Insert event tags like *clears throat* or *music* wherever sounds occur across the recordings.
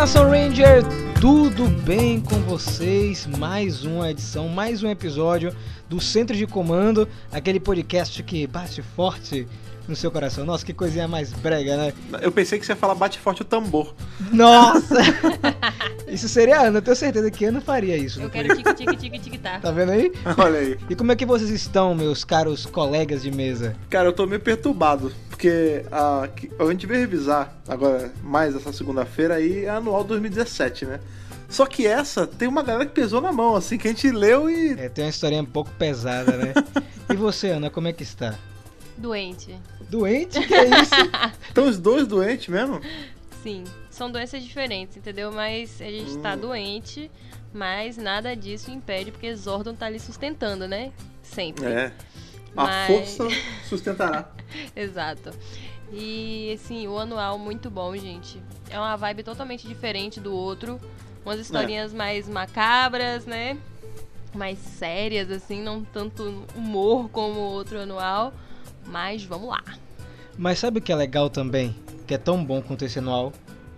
Nação Ranger, tudo bem com vocês? Mais uma edição, mais um episódio do Centro de Comando, aquele podcast que bate forte no seu coração. Nossa, que coisinha mais brega, né? Eu pensei que você ia falar bate forte o tambor. Nossa! *laughs* isso seria a Ana, eu tenho certeza que a Ana faria isso. Eu quero tique tique tique tique tá. Tá vendo aí? *laughs* Olha aí. E como é que vocês estão, meus caros colegas de mesa? Cara, eu tô meio perturbado. Porque a, a gente veio revisar agora mais essa segunda-feira aí é anual 2017, né? Só que essa tem uma galera que pesou na mão, assim, que a gente leu e. É, tem uma historinha um pouco pesada, né? *laughs* e você, Ana, como é que está? Doente. Doente? Que é isso? *laughs* Estão os dois doentes mesmo? Sim. São doenças diferentes, entendeu? Mas a gente tá doente, mas nada disso impede, porque Zordon tá ali sustentando, né? Sempre. É. A Mas- força *laughs* sustentará. Exato. E assim, o anual muito bom, gente. É uma vibe totalmente diferente do outro. Umas historinhas mais macabras, né? Mais sérias, assim, não tanto humor como o outro anual. Mas vamos lá. Mas sabe o que é legal também? Que é tão bom quanto esse anual?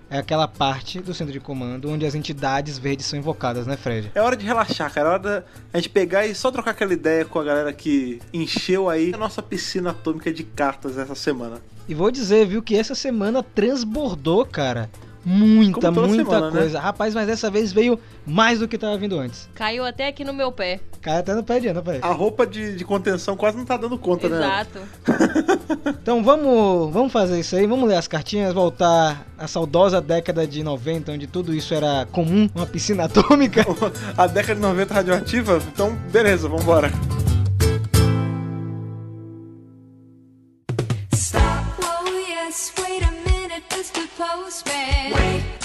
É aquela parte do centro de comando onde as entidades verdes são invocadas, né, Fred? É hora de relaxar, cara. É hora da a gente pegar e só trocar aquela ideia com a galera que encheu aí a nossa piscina atômica de cartas essa semana. E vou dizer, viu, que essa semana transbordou, cara. Muita, muita semana, né? coisa. Rapaz, mas dessa vez veio mais do que tava vindo antes. Caiu até aqui no meu pé. Cara, até no pé de Ana, pai. A roupa de, de contenção quase não tá dando conta, né? Exato. *laughs* Então vamos, vamos fazer isso aí, vamos ler as cartinhas, voltar à saudosa década de 90, onde tudo isso era comum, uma piscina *laughs* atômica. A década de 90 radioativa? Então, beleza, vambora. Stop,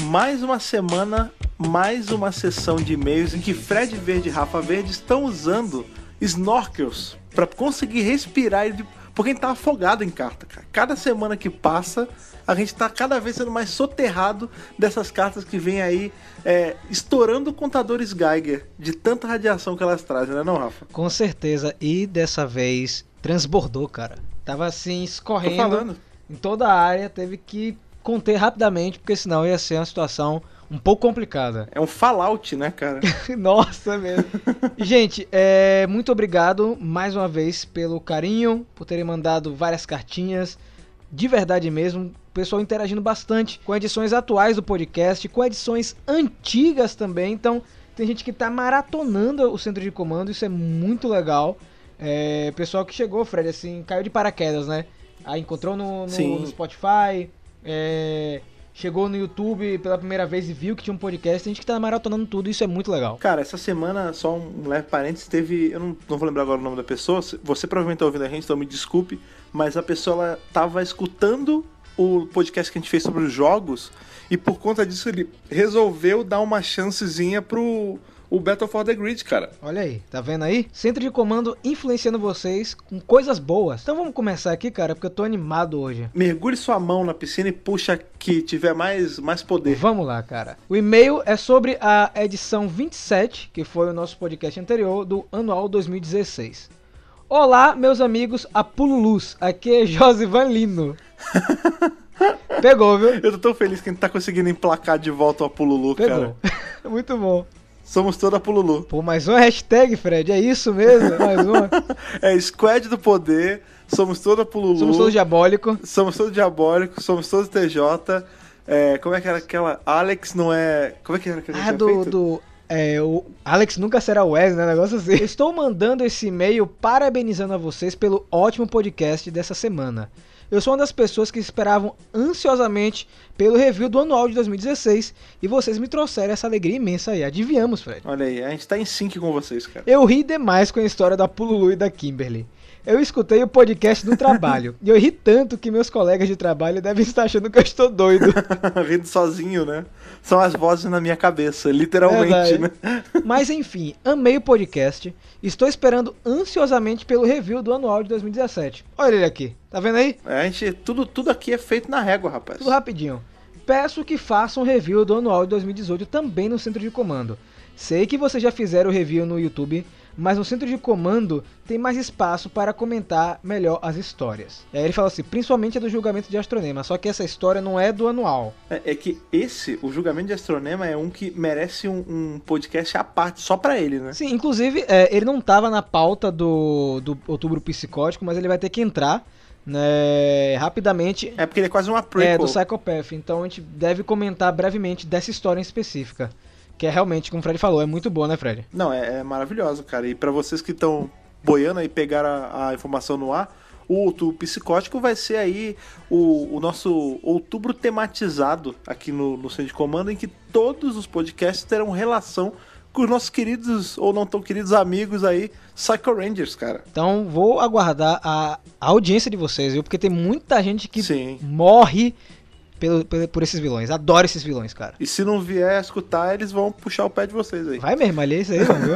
Mais uma semana, mais uma sessão de e-mails em que Fred Verde e Rafa Verde estão usando snorkels para conseguir respirar, e- porque a gente tá afogado em carta, cara. Cada semana que passa, a gente tá cada vez sendo mais soterrado dessas cartas que vêm aí é, estourando contadores Geiger de tanta radiação que elas trazem, né não, Rafa? Com certeza, e dessa vez transbordou, cara. Tava assim, escorrendo em toda a área, teve que conter rapidamente, porque senão ia ser uma situação um pouco complicada. É um Fallout, né, cara? *laughs* Nossa, mesmo. E, *laughs* Gente, é, muito obrigado mais uma vez pelo carinho, por terem mandado várias cartinhas. De verdade mesmo, o pessoal interagindo bastante com edições atuais do podcast, com edições antigas também. Então, tem gente que tá maratonando o centro de comando, isso é muito legal. É, pessoal que chegou, Fred, assim, caiu de paraquedas, né? Aí encontrou no, no- no Spotify, é, chegou no YouTube pela primeira vez e viu que tinha um podcast. Tem gente que tá maratonando tudo, isso é muito legal. Cara, essa semana, só um leve parênteses, teve. Eu não, não vou lembrar agora o nome da pessoa. Você provavelmente tá ouvindo a gente, então me desculpe. Mas a pessoa ela tava escutando o podcast que a gente fez sobre os jogos. E por conta disso ele resolveu dar uma chancezinha pro o Battle for the Grid, cara. Olha aí, tá vendo aí? Centro de comando influenciando vocês com coisas boas. Então vamos começar aqui, cara, porque eu tô animado hoje. Mergulhe sua mão na piscina e puxa que tiver mais, mais poder. Vamos lá, cara. O e-mail é sobre a edição 27, que foi o nosso podcast anterior, do Anual 2016. Olá, meus amigos Apululus. Aqui é Josivan Lino. *laughs* Pegou, viu? Eu tô tão feliz que a gente tá conseguindo emplacar de volta o Apululu, cara. Pegou. *laughs* Muito bom. Somos toda Apululu. Pô, mais uma hashtag, Fred. É isso mesmo? *laughs* Mais uma. É Squad do Poder, somos toda Apululu. Somos todos diabólicos. Somos todos diabólicos, somos todos TJ. É, como é que era aquela. Alex não é. Como é que era que a gente Ah, do, feito? do. É, o Alex nunca será Wes, né? Negócio assim. Eu Estou mandando esse e-mail parabenizando a vocês pelo ótimo podcast dessa semana. Eu sou uma das pessoas que esperavam ansiosamente pelo review do anual de 2016 e vocês me trouxeram essa alegria imensa aí. Adivinhamos, Fred. Olha aí, a gente tá em sync com vocês, cara. Eu ri demais com a história da Pululu e da Kimberly. Eu escutei o podcast do trabalho *laughs* e eu ri tanto que meus colegas de trabalho devem estar achando que eu estou doido. *laughs* Rindo sozinho, né? São as vozes na minha cabeça, literalmente, Verdade. né? *laughs* Mas enfim, amei o podcast. Estou esperando ansiosamente pelo review do anual de 2017. Olha ele aqui, tá vendo aí? É, A gente, tudo, tudo aqui é feito na régua, rapaz. Tudo rapidinho. Peço que façam um review do anual de 2018 também no centro de comando. Sei que vocês já fizeram o review no YouTube, mas no centro de comando tem mais espaço para comentar melhor as histórias. E aí ele fala assim, principalmente a do julgamento de Astronema, só que essa história não é do anual. É, é que esse, o julgamento de Astronema, é um que merece um, um podcast à parte, só pra ele, né? Sim, inclusive, é, ele não tava na pauta do, do Outubro Psicótico, mas ele vai ter que entrar, né, rapidamente. É porque ele é quase uma prequel. É, do Psychopath. Então a gente deve comentar brevemente dessa história em específica. Que é realmente, como o Fred falou, é muito boa, né, Fred? Não, é, é maravilhoso, cara. E pra vocês que estão boiando aí, pegaram a, a informação no ar, o Outubro Psicótico vai ser aí o, o nosso outubro tematizado aqui no, no Centro de Comando, em que todos os podcasts terão relação com os nossos queridos ou não tão queridos amigos aí, Psycho Rangers, cara. Então vou aguardar a, a audiência de vocês, viu? Porque tem muita gente que Sim. morre pelo, pelo- por esses vilões. Adoro esses vilões, cara. E se não vier escutar, eles vão puxar o pé de vocês aí. Vai mesmo, ali é isso aí, *laughs* não, viu?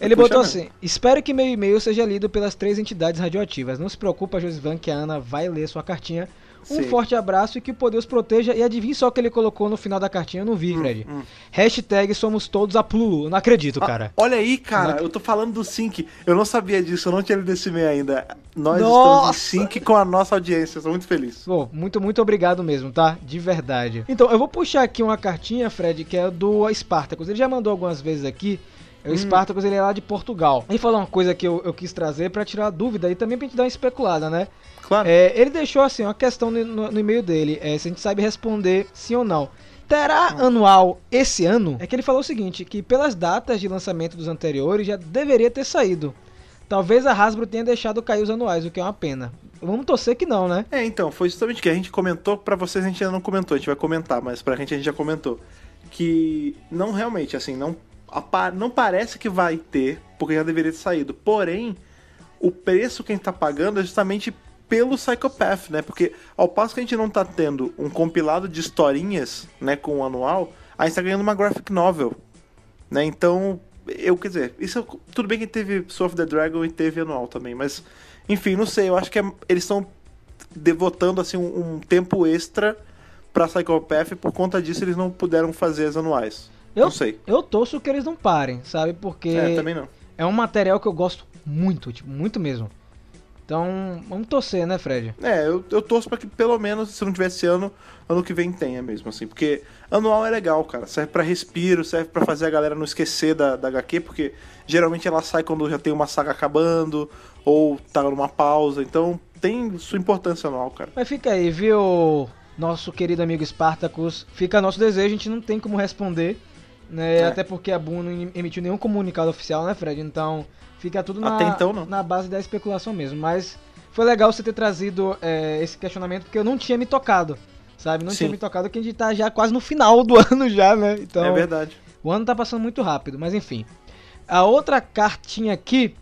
Ele botou mesmo. assim: Espero que meu e-mail seja lido pelas três entidades radioativas. Não se preocupa, Josivan, que a Ana vai ler sua cartinha. Um Sim. forte abraço e que o poder os proteja. E adivinha só o que ele colocou no final da cartinha, eu não vi, Fred. Hashtag somos todos a Plulu. Eu Não acredito, Ah, cara. olha aí, cara, Não- eu tô falando do Sync. Eu não sabia disso, eu não tinha lido esse e-mail ainda. Nós Nossa! estamos em Sync com a nossa audiência, eu sou muito feliz. Pô, muito, muito obrigado mesmo, tá? De verdade. Então, eu vou puxar aqui uma cartinha, Fred, que é do Spartacus. Ele já mandou algumas vezes aqui. O Spartacus, ele é lá de Portugal. Ele falou uma coisa que eu, eu quis trazer pra tirar a dúvida e também pra gente dar uma especulada, né? Claro. É, ele deixou assim uma questão no, no- no e-mail dele, é, se a gente sabe responder sim ou não. Terá anual esse ano? É que ele falou o seguinte, que pelas datas de lançamento dos anteriores já deveria ter saído. Talvez a Hasbro tenha deixado cair os anuais, o que é uma pena. Vamos torcer que não, né? É, então, foi justamente o que a gente comentou, pra vocês a gente ainda não comentou, a gente vai comentar, mas pra gente a gente já comentou. Que não realmente, assim, não, não parece que vai ter, porque já deveria ter saído. Porém, o preço que a gente tá pagando é justamente pelo Psychopath, né? Porque ao passo que a gente não tá tendo um compilado de historinhas, né, com o anual, a gente tá ganhando uma graphic novel, né? Então, eu, quer dizer, isso tudo bem que teve Soul of the Dragon e teve anual também, mas enfim, não sei, eu acho que é- eles estão devotando assim um, um tempo extra pra Psychopath e por conta disso eles não puderam fazer as anuais. Eu, Não sei. eu torço que eles não parem, sabe? Porque É, também não. é um material que eu gosto muito, tipo, muito mesmo. Então, vamos torcer, né, Fred? É, eu, eu torço pra que pelo menos, se não tiver esse ano, ano que vem tenha mesmo, assim. Porque anual é legal, cara. Serve pra respiro, serve pra fazer a galera não esquecer da, da HQ, porque geralmente ela sai quando já tem uma saga acabando, ou tá numa pausa. Então tem sua importância anual, cara. Mas fica aí, viu, nosso querido amigo Spartacus? Fica nosso desejo, a gente não tem como responder, né? É. Até porque a Boom não emitiu nenhum comunicado oficial, né, Fred? Então, fica tudo na, então, na base da especulação mesmo. Mas foi legal você ter trazido é, esse questionamento, porque eu não tinha me tocado, sabe? Não Sim. tinha me tocado, que a gente tá já quase no final do *laughs* ano já, né? Então, É verdade. o ano tá passando muito rápido, mas enfim. A outra cartinha aqui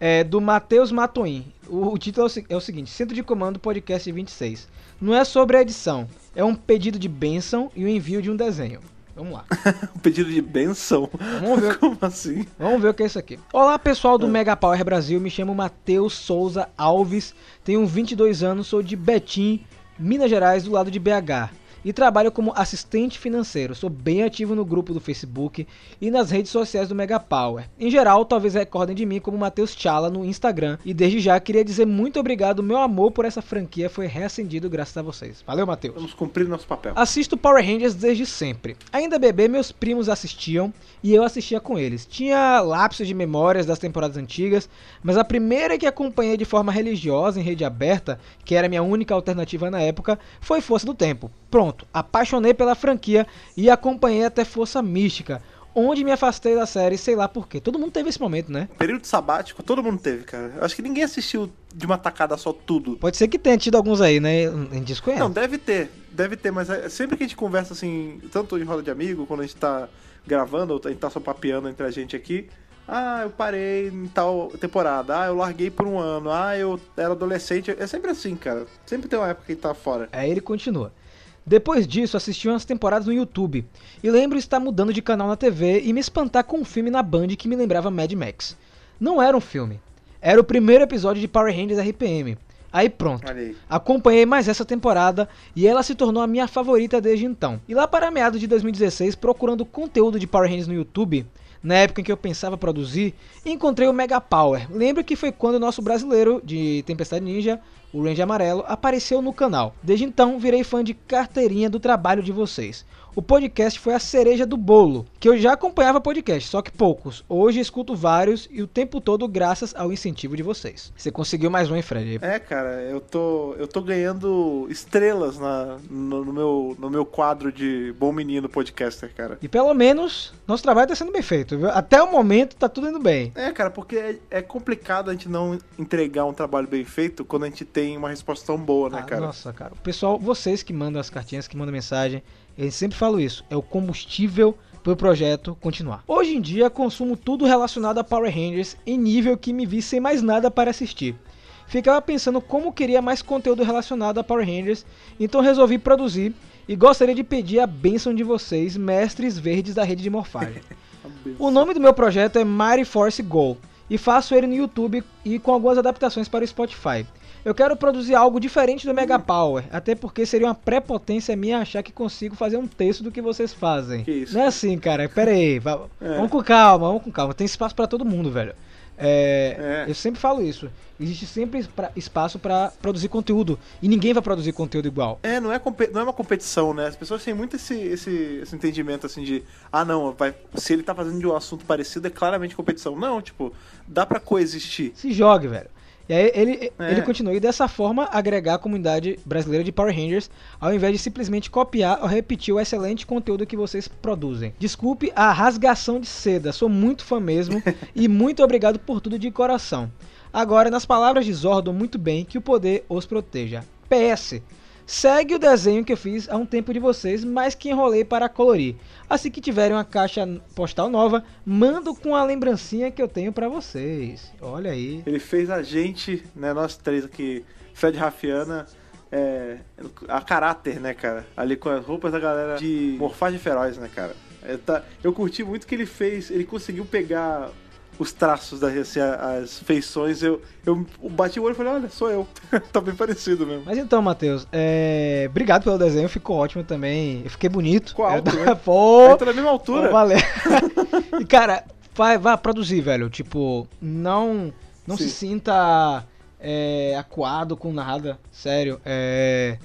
é do Matheus Matoim. O, o título é o, é o seguinte: Centro de Comando Podcast 26. Não é sobre a edição, é um pedido de bênção e o envio de um desenho. Vamos lá. *laughs* Um pedido de benção. Vamos ver, *laughs* Como assim? vamos ver o que é isso aqui. Olá pessoal do Mega Power Brasil, me chamo Matheus Souza Alves, tenho 22 anos, sou de Betim, Minas Gerais, do lado de BH. E trabalho como assistente financeiro. Sou bem ativo no grupo do Facebook e nas redes sociais do Mega Power. Em geral, talvez recordem de mim como Matheus Chala no Instagram. E desde já queria dizer muito obrigado. Meu amor por essa franquia foi reacendido graças a vocês. Valeu, Matheus. Vamos cumprir nosso papel. Assisto Power Rangers desde sempre. Ainda bebê, meus primos assistiam e eu assistia com eles. Tinha lapsos de memórias das temporadas antigas, mas a primeira que acompanhei de forma religiosa em rede aberta, que era minha única alternativa na época, foi Força do Tempo. Pronto, apaixonei pela franquia e acompanhei até Força Mística, onde me afastei da série, sei lá porquê. Todo mundo teve esse momento, né? Período sabático, todo mundo teve, cara. Acho que ninguém assistiu de uma tacada só tudo. Pode ser que tenha tido alguns aí, né? A gente desconhece. Não, deve ter, deve ter, mas é- sempre que a gente conversa assim, tanto em roda de amigo, quando a gente tá gravando, ou a gente tá só papeando entre a gente aqui. Ah, eu parei em tal temporada. Ah, eu larguei por um ano. Ah, eu era adolescente. É sempre assim, cara. Sempre tem uma época que tá fora. Aí ele continua. Depois disso, assisti umas temporadas no YouTube. E lembro estar mudando de canal na TV e me espantar com um filme na Band que me lembrava Mad Max. Não era um filme. Era o primeiro episódio de Power Rangers RPM. Aí pronto. Aí. Acompanhei mais essa temporada e ela se tornou a minha favorita desde então. E lá para meados de 2016, procurando conteúdo de Power Rangers no YouTube, Na época em que eu pensava produzir, encontrei o Mega Power. Lembro que foi quando o nosso brasileiro de Tempestade Ninja, o Range Amarelo, apareceu no canal. Desde então, virei fã de carteirinha do trabalho de vocês. O podcast foi a cereja do bolo, que eu já acompanhava podcast, só que poucos. Hoje escuto vários e o tempo todo graças ao incentivo de vocês. Você conseguiu mais um, hein, Fred? É, cara, eu tô, eu tô ganhando estrelas na, no, no meu, no meu quadro de bom menino podcaster, cara. E pelo menos nosso trabalho tá sendo bem feito, viu? Até o momento tá tudo indo bem. É, cara, porque é, é complicado a gente não entregar um trabalho bem feito quando a gente tem uma resposta tão boa, né, Ah, cara? Nossa, cara. O pessoal, vocês que mandam as cartinhas, que mandam mensagem, eu sempre falo isso. É o combustível pro projeto continuar. Hoje em dia, consumo tudo relacionado a Power Rangers em nível que me vi sem mais nada para assistir. Ficava pensando como queria mais conteúdo relacionado a Power Rangers, então resolvi produzir e gostaria de pedir a bênção de vocês, mestres verdes da rede de morfagem. *laughs* O nome do meu projeto é Mighty Force Go e faço ele no YouTube e com algumas adaptações para o Spotify. Eu quero produzir algo diferente do Mega Power, até porque seria uma prepotência minha achar que consigo fazer um terço do que vocês fazem. Que isso? Não é assim, cara. Pera aí, É. vamos com calma, vamos com calma. Tem espaço para todo mundo, velho. É, É. Eu sempre falo isso. Existe sempre pra- espaço para produzir conteúdo e ninguém vai produzir conteúdo igual. É, não é, não é uma competição, né? As pessoas têm muito esse, esse, esse entendimento assim de, ah, não, vai, se ele tá fazendo de um assunto parecido, é claramente competição. Não, tipo, dá pra coexistir. Se jogue, velho. E aí ele, É. ele continua e dessa forma agregar a comunidade brasileira de Power Rangers, ao invés de simplesmente copiar ou repetir o excelente conteúdo que vocês produzem. Desculpe a rasgação de seda, sou muito fã mesmo *laughs* e muito obrigado por tudo de coração. Agora, nas palavras de Zordon, muito bem, que o poder os proteja. PS. Segue o desenho que eu fiz há um tempo de vocês, mas que enrolei para colorir. Assim que tiverem uma caixa postal nova, mando com a lembrancinha que eu tenho pra vocês. Olha aí. Ele fez a gente, né, nós três aqui, Fred Rafiana, é, a caráter, né, cara? Ali com as roupas da galera de morfagem feroz, né, cara? É, tá- eu curti muito que ele fez, ele conseguiu pegar os traços, da, assim, as feições. Eu, eu bati o olho e falei, olha, sou eu. *laughs* tá bem parecido mesmo. Mas então, Matheus, é... obrigado pelo desenho, ficou ótimo também. Eu fiquei bonito. Alto, É, né? *laughs* Pô, Aí tá na mesma altura. pô, valeu. *laughs* e cara, vai, vai produzir, velho. Tipo, não, não se sinta é, acuado com nada. Sério. É,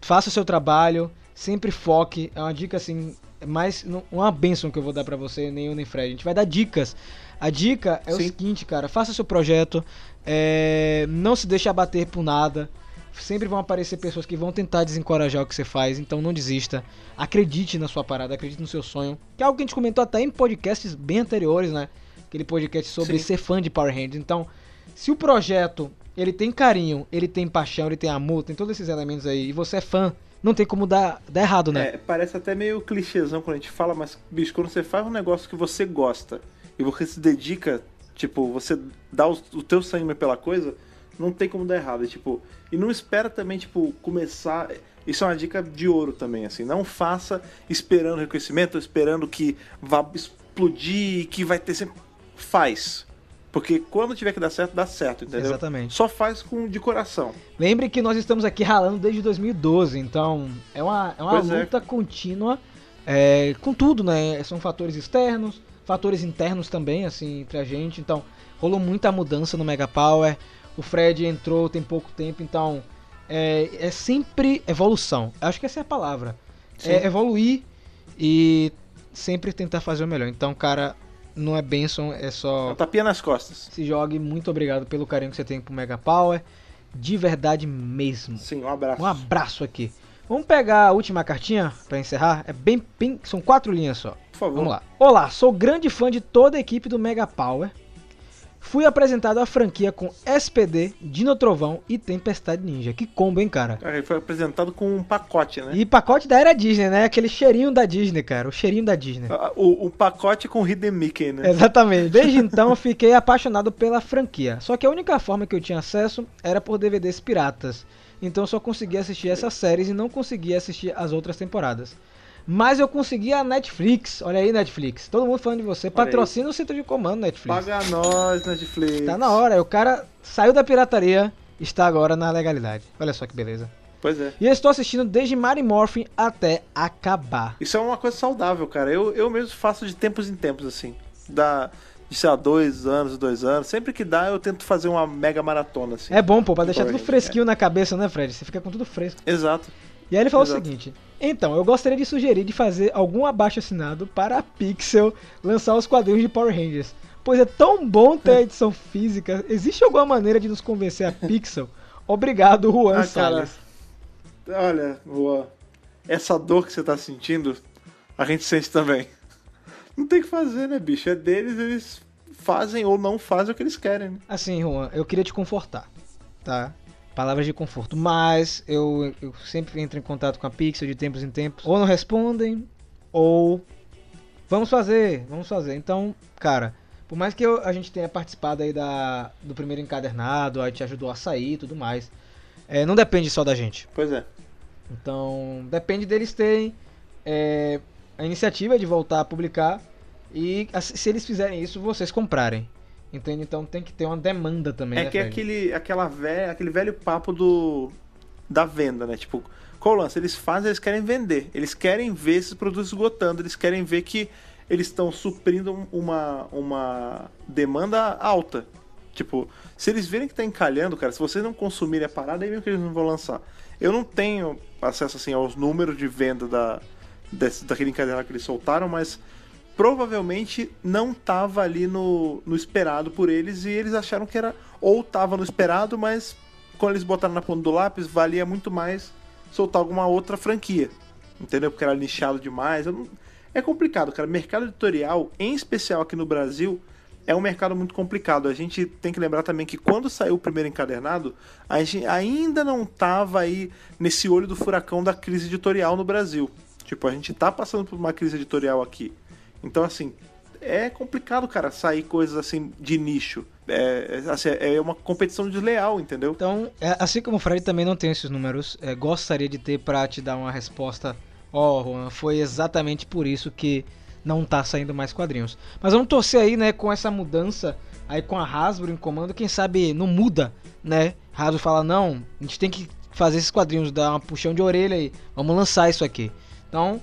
faça o seu trabalho, sempre foque. É uma dica assim, é mais não- uma benção que eu vou dar pra você, nem eu nem Fred. A gente vai dar dicas. A dica é o Sim. seguinte, cara, faça seu projeto, é, não se deixe abater por nada. Sempre vão aparecer pessoas que vão tentar desencorajar o que você faz, então não desista. Acredite na sua parada, acredite no seu sonho. Que é algo que a gente comentou até em podcasts bem anteriores, né? Aquele podcast sobre Sim. ser fã de Power Rangers. Então, se o projeto ele tem carinho, ele tem paixão, ele tem amor, tem todos esses elementos aí, e você é fã, não tem como dar, dar errado, né? É, parece até meio clichêzão quando a gente fala, mas, bicho, quando você faz um negócio que você gosta e você se dedica, tipo, você dá o, o teu sangue pela coisa, não tem como dar errado. E, tipo, e não espera também, tipo, começar. Isso é uma dica de ouro também, assim. Não faça esperando reconhecimento, esperando que vá explodir, que vai ter sempre. Faz. Porque quando tiver que dar certo, dá certo, entendeu? Exatamente. Só faz com de coração. Lembre que nós estamos aqui ralando desde 2012, então é uma, é uma Pois é. luta contínua é, com tudo, né? São fatores externos, fatores internos também, assim, entre a gente. Então, rolou muita mudança no Mega Power. O Fred entrou tem pouco tempo, então é, é sempre evolução. Acho que essa é a palavra. Sim. É evoluir e sempre tentar fazer o melhor. Então, cara, não é benção, é É só um tapinha nas costas. se jogue. Muito obrigado pelo carinho que você tem pro Mega Power. De verdade mesmo. Sim, um abraço. Um abraço aqui. Vamos pegar a última cartinha pra encerrar. É bem, bem- são quatro linhas só. Por favor. Vamos lá. Olá, sou grande fã de toda a equipe do Mega Power. Fui apresentado à franquia com SPD, Dino Trovão e Tempestade Ninja. Que combo, hein, cara? Cara, ele foi apresentado com um pacote, né? E pacote da era Disney, né? Aquele cheirinho da Disney, cara. O cheirinho da Disney. Ah, O, o pacote com Hidden Mickey, né? Exatamente. *laughs* Desde então fiquei apaixonado pela franquia. Só que a única forma que eu tinha acesso era por DVDs piratas. Então eu só conseguia assistir essas séries e não conseguia assistir as outras temporadas. Mas eu consegui a Netflix. Olha aí, Netflix. Todo mundo falando de você. Patrocina o centro de comando, Netflix. Paga nós, Netflix. Tá na hora. O cara saiu da pirataria, está agora na legalidade. Olha só que beleza. Pois é. E eu estou assistindo desde Mary Morphin até acabar. Isso é uma coisa saudável, cara. Eu, eu mesmo faço de tempos em tempos, assim. dá, de sei lá, dois anos, dois anos. Sempre que dá, eu tento fazer uma mega maratona, assim. É bom, pô, pra deixar tudo fresquinho na cabeça, né, Fred? Você fica com tudo fresco. Exato. E aí ele falou Exato. o seguinte: Então, eu gostaria de sugerir de fazer algum abaixo assinado para a Pixel lançar os quadrinhos de Power Rangers. Pois é tão bom ter a *laughs* edição física. Existe alguma maneira de nos convencer a Pixel? Obrigado, Juan Ah, cara, olha, Juan, essa dor que você tá sentindo, a gente sente também. Não tem o que fazer, né, bicho? É deles, eles fazem ou não fazem o que eles querem. né? Assim, Juan, eu queria te confortar, tá? Palavras de conforto. Mas eu, eu sempre entro em contato com a Pixel de tempos em tempos. Ou não respondem, ou. Vamos fazer, vamos fazer. Então, cara, por mais que eu- a gente tenha participado aí da, do primeiro encadernado, a gente ajudou a sair e tudo mais, é, não depende só da gente. Pois é. Então, depende deles terem é, a iniciativa de voltar a publicar e se eles fizerem isso, vocês comprarem. Entende? Então tem que ter uma demanda também. É né, que é Fred? aquele, aquela velha, aquele velho papo do da venda, né? Tipo, qual o lance? Eles fazem, eles querem vender. Eles querem ver esses produtos esgotando. Eles querem ver que eles estão suprindo uma, uma demanda alta. Tipo, se eles verem que tá encalhando, cara, se vocês não consumirem a parada, aí mesmo que eles não vão lançar. Eu não tenho acesso assim aos números de venda da, desse, daquele encadernado que eles soltaram, mas provavelmente não tava ali no, no esperado por eles e eles acharam que era ou tava no esperado, mas quando eles botaram na ponta do lápis, valia muito mais soltar alguma outra franquia. Entendeu? Porque era nichado demais. Não- É complicado, cara. Mercado editorial, em especial aqui no Brasil, é um mercado muito complicado. A gente tem que lembrar também que quando saiu o primeiro encadernado, a gente ainda não tava aí nesse olho do furacão da crise editorial no Brasil. Tipo, a gente tá passando por uma crise editorial aqui. Então, assim, é complicado, cara, sair coisas assim de nicho. É, é, assim, é uma competição desleal, entendeu? Então, é, assim como o Fred também não tem esses números, é, gostaria de ter pra te dar uma resposta. Ó, Juan, foi exatamente por isso que não tá saindo mais quadrinhos. Mas vamos torcer aí, né, com essa mudança aí com a Hasbro em comando, quem sabe não muda, né? Hasbro fala, não, a gente tem que fazer esses quadrinhos, dar uma puxão de orelha aí, vamos lançar isso aqui. Então,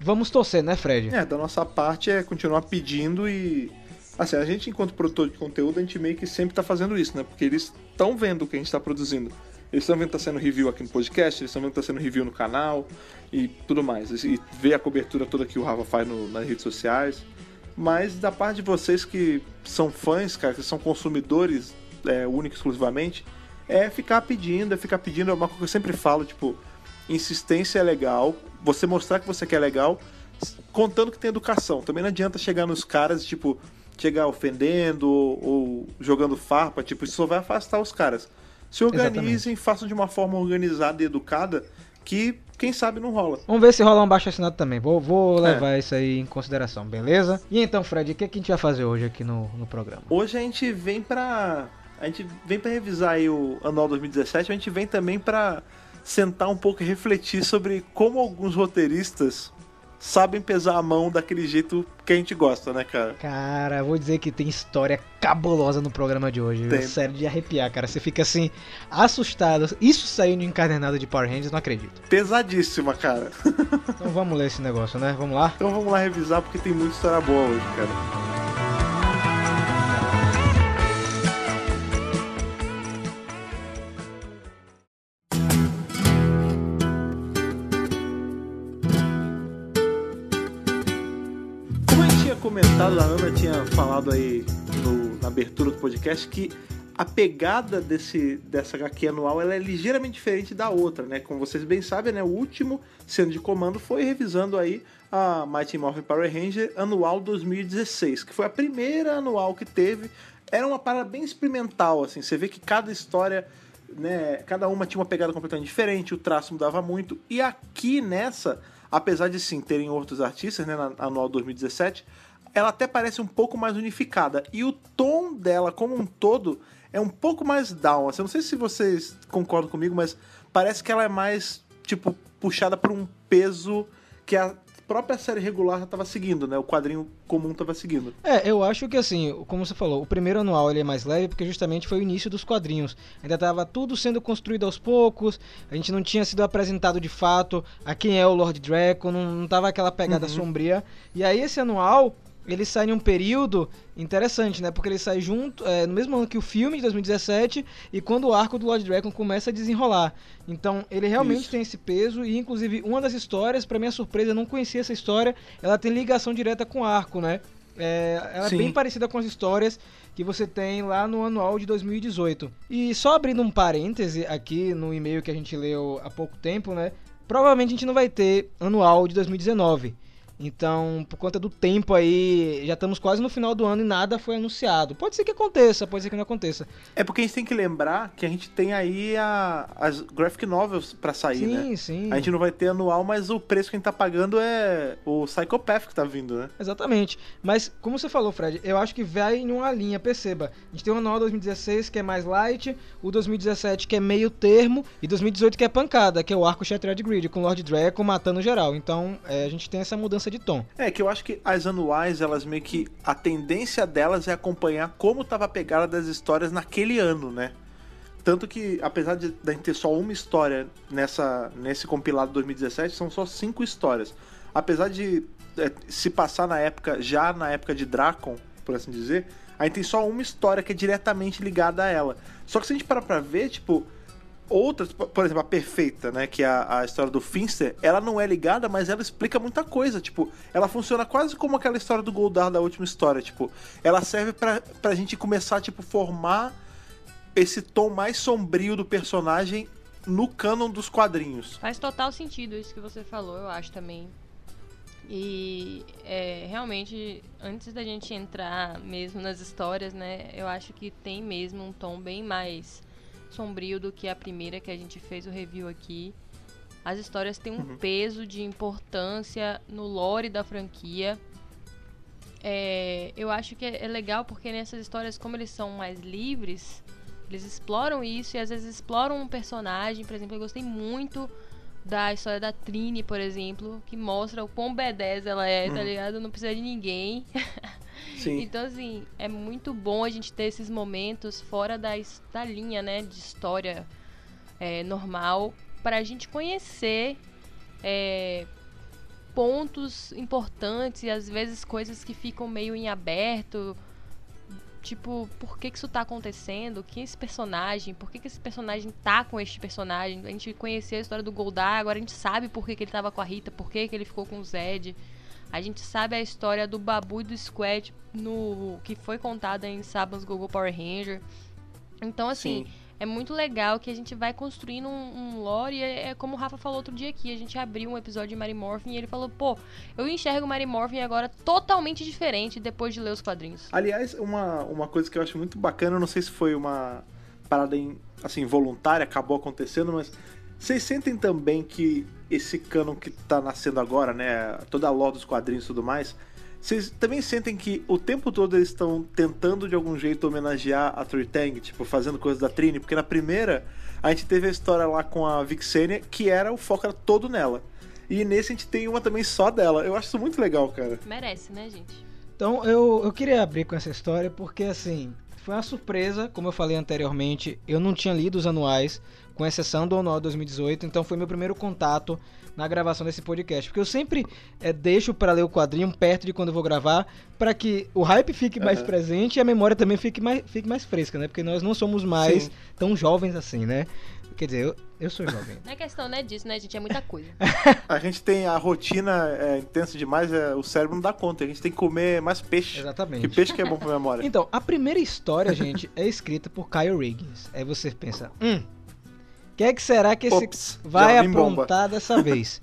vamos torcer, né, Fred? É, da nossa parte é continuar pedindo e. Assim, a gente, enquanto produtor de conteúdo, a gente meio que sempre tá fazendo isso, né? Porque eles estão vendo o que a gente tá produzindo. Eles estão vendo que tá sendo review aqui no podcast, eles estão vendo que tá sendo review no canal e tudo mais. E ver a cobertura toda que o Rafa faz no- nas redes sociais. Mas da parte de vocês que são fãs, cara, que são consumidores é, única e exclusivamente, é ficar pedindo, é ficar pedindo, é uma coisa que eu sempre falo, tipo, insistência é legal, você mostrar que você quer legal, contando que tem educação. Também não adianta chegar nos caras, tipo, chegar ofendendo ou, ou jogando farpa, tipo, isso só vai afastar os caras. Se organizem, façam de uma forma organizada e educada, que quem sabe não rola. Vamos ver se rola um baixo assinado também. Vou, vou É. levar isso aí em consideração, beleza? E então, Fred, o que, que a gente vai fazer hoje aqui no, no programa? Hoje a gente vem pra. A gente vem pra revisar aí o anual 2017, a gente vem também pra sentar um pouco e refletir sobre como alguns roteiristas sabem pesar a mão daquele jeito que a gente gosta, né, cara? Cara, vou dizer que tem história cabulosa no programa de hoje. viu? Tem. Sério de arrepiar, cara. Você fica assim, assustado. Isso saiu no encadernado de Power Rangers, não acredito. Pesadíssima, cara. Então vamos ler esse negócio, né? Vamos lá? Então vamos lá revisar porque tem muita história boa hoje, cara. A Ana tinha falado aí no- na abertura do podcast que a pegada desse, dessa HQ anual ela é ligeiramente diferente da outra, né? Como vocês bem sabem, né? O último sendo de comando foi revisando aí a Mighty Morphin Power Ranger anual 2016, que foi a primeira anual que teve. Era uma parada bem experimental, assim. Você vê que cada história, né? Cada uma tinha uma pegada completamente diferente, o traço mudava muito. E aqui nessa, apesar de sim terem outros artistas, né? Na anual 2017, ela até parece um pouco mais unificada. E o tom dela, como um todo, é um pouco mais down. Assim, eu não sei se vocês concordam comigo, mas parece que ela é mais, tipo, puxada por um peso que a própria série regular já tava seguindo, né? O quadrinho comum tava seguindo. É, eu acho que assim, como você falou, o primeiro anual ele é mais leve porque justamente foi o início dos quadrinhos. Ainda tava tudo sendo construído aos poucos, a gente não tinha sido apresentado de fato a quem é o Lord Draco, não, não tava aquela pegada Uhum. sombria. E aí esse anual ele sai em um período interessante, né? Porque ele sai junto, é, no mesmo ano que o filme de 2017 e quando o arco do Lord Dragon começa a desenrolar. Então, ele realmente Isso. tem esse peso e inclusive uma das histórias, pra minha surpresa, eu não conhecia essa história, ela tem ligação direta com o arco, né? É, ela Sim. é bem parecida com as histórias que você tem lá no anual de 2018. E só abrindo um parêntese aqui no e-mail que a gente leu há pouco tempo, né? Provavelmente a gente não vai ter anual de 2019. Então, por conta do tempo aí, já estamos quase no final do ano e nada foi anunciado. Pode ser que aconteça, pode ser que não aconteça. É porque a gente tem que lembrar que a gente tem aí a- as graphic novels pra sair, sim, né? sim. A gente não vai ter anual, mas o preço que a gente tá pagando é o Psychopath que tá vindo, né? Exatamente. Mas, como você falou, Fred, eu acho que vai em uma linha, perceba. A gente tem o anual 2016 que é mais light, o 2017 que é meio termo, e 2018 que é pancada, que é o arco Shattered Grid, com Lord Draco matando geral. Então, é, a gente tem essa mudança de tom. É, que eu acho que as anuais, elas meio que. A tendência delas é acompanhar como tava a pegada das histórias naquele ano, né? Tanto que, apesar de, gente ter só uma história nessa, nesse compilado 2017, são só cinco histórias. Apesar de é, se passar na época, já na época de Dracon, por assim dizer, a gente tem só uma história que é diretamente ligada a ela. Só que se a gente parar pra ver, tipo, outras, por exemplo, a Perfeita, né, que é a, a história do Finster, ela não é ligada, mas ela explica muita coisa, tipo, ela funciona quase como aquela história do Goldar da última história, tipo, ela serve pra, pra gente começar, tipo, formar esse tom mais sombrio do personagem no canon dos quadrinhos. Faz total sentido isso que você falou, eu acho também. E é, realmente, antes da gente entrar mesmo nas histórias, né, eu acho que tem mesmo um tom bem mais sombrio do que a primeira que a gente fez o review aqui. As histórias têm um peso de importância no lore da franquia. É, eu acho que é é legal porque nessas histórias, como eles são mais livres, eles exploram isso e às vezes exploram um personagem. Por exemplo, eu gostei muito da história da Trini, por exemplo, que mostra o quão B10 ela é, tá ligado? Não precisa de ninguém. *laughs* Sim. Então, assim, é muito bom a gente ter esses momentos fora da, da linha, né, de história é, normal, pra gente conhecer é, pontos importantes e às vezes coisas que ficam meio em aberto. Tipo, por que, que isso tá acontecendo? Quem é esse personagem? Por que, que esse personagem tá com este personagem? A gente conhecia a história do Goldar, agora a gente sabe por que, que ele tava com a Rita, por que, que ele ficou com o Zed. A gente sabe a história do Babu e do Squad no que foi contada em Saban's Google Power Ranger. Então, assim, Sim. é muito legal que a gente vai construindo um, um lore. E é, é como o Rafa falou outro dia aqui. A gente abriu um episódio de Mary Morphin e ele falou: pô, eu enxergo Mary Morphin agora totalmente diferente depois de ler os quadrinhos. Aliás, uma, uma coisa que eu acho muito bacana, não sei se foi uma parada em, assim, voluntária, acabou acontecendo, mas vocês sentem também que esse canon que tá nascendo agora, né, toda a lore dos quadrinhos e tudo mais, vocês também sentem que o tempo todo eles estão tentando de algum jeito homenagear a Tritang, tipo, fazendo coisas da Trini, porque na primeira a gente teve a história lá com a Vixenia, que era o foco era todo nela. E nesse a gente tem uma também só dela. Eu acho isso muito legal, cara. Merece, né, gente? Então eu, eu queria abrir com essa história porque assim, foi uma surpresa, como eu falei anteriormente, eu não tinha lido os anuais, com exceção do anual 2018, então foi meu primeiro contato na gravação desse podcast, porque eu sempre eh, deixo para ler o quadrinho perto de quando eu vou gravar, para que o hype fique mais presente e a memória também fique mais, fique mais fresca, né? Porque nós não somos mais Sim. tão jovens assim, né? Quer dizer, eu, eu sou jovem. *laughs* Não é questão, né, disso, né, gente? É muita coisa. A gente tem a rotina é, intensa demais, é, o cérebro não dá conta. A gente tem que comer mais peixe. Exatamente. Que peixe que é bom pra memória. *laughs* Então, a primeira história, gente, é escrita por Kyle Riggins. Aí você pensa, hum, o que é que será que esse Ops, vai vim bomba. aprontar dessa vez?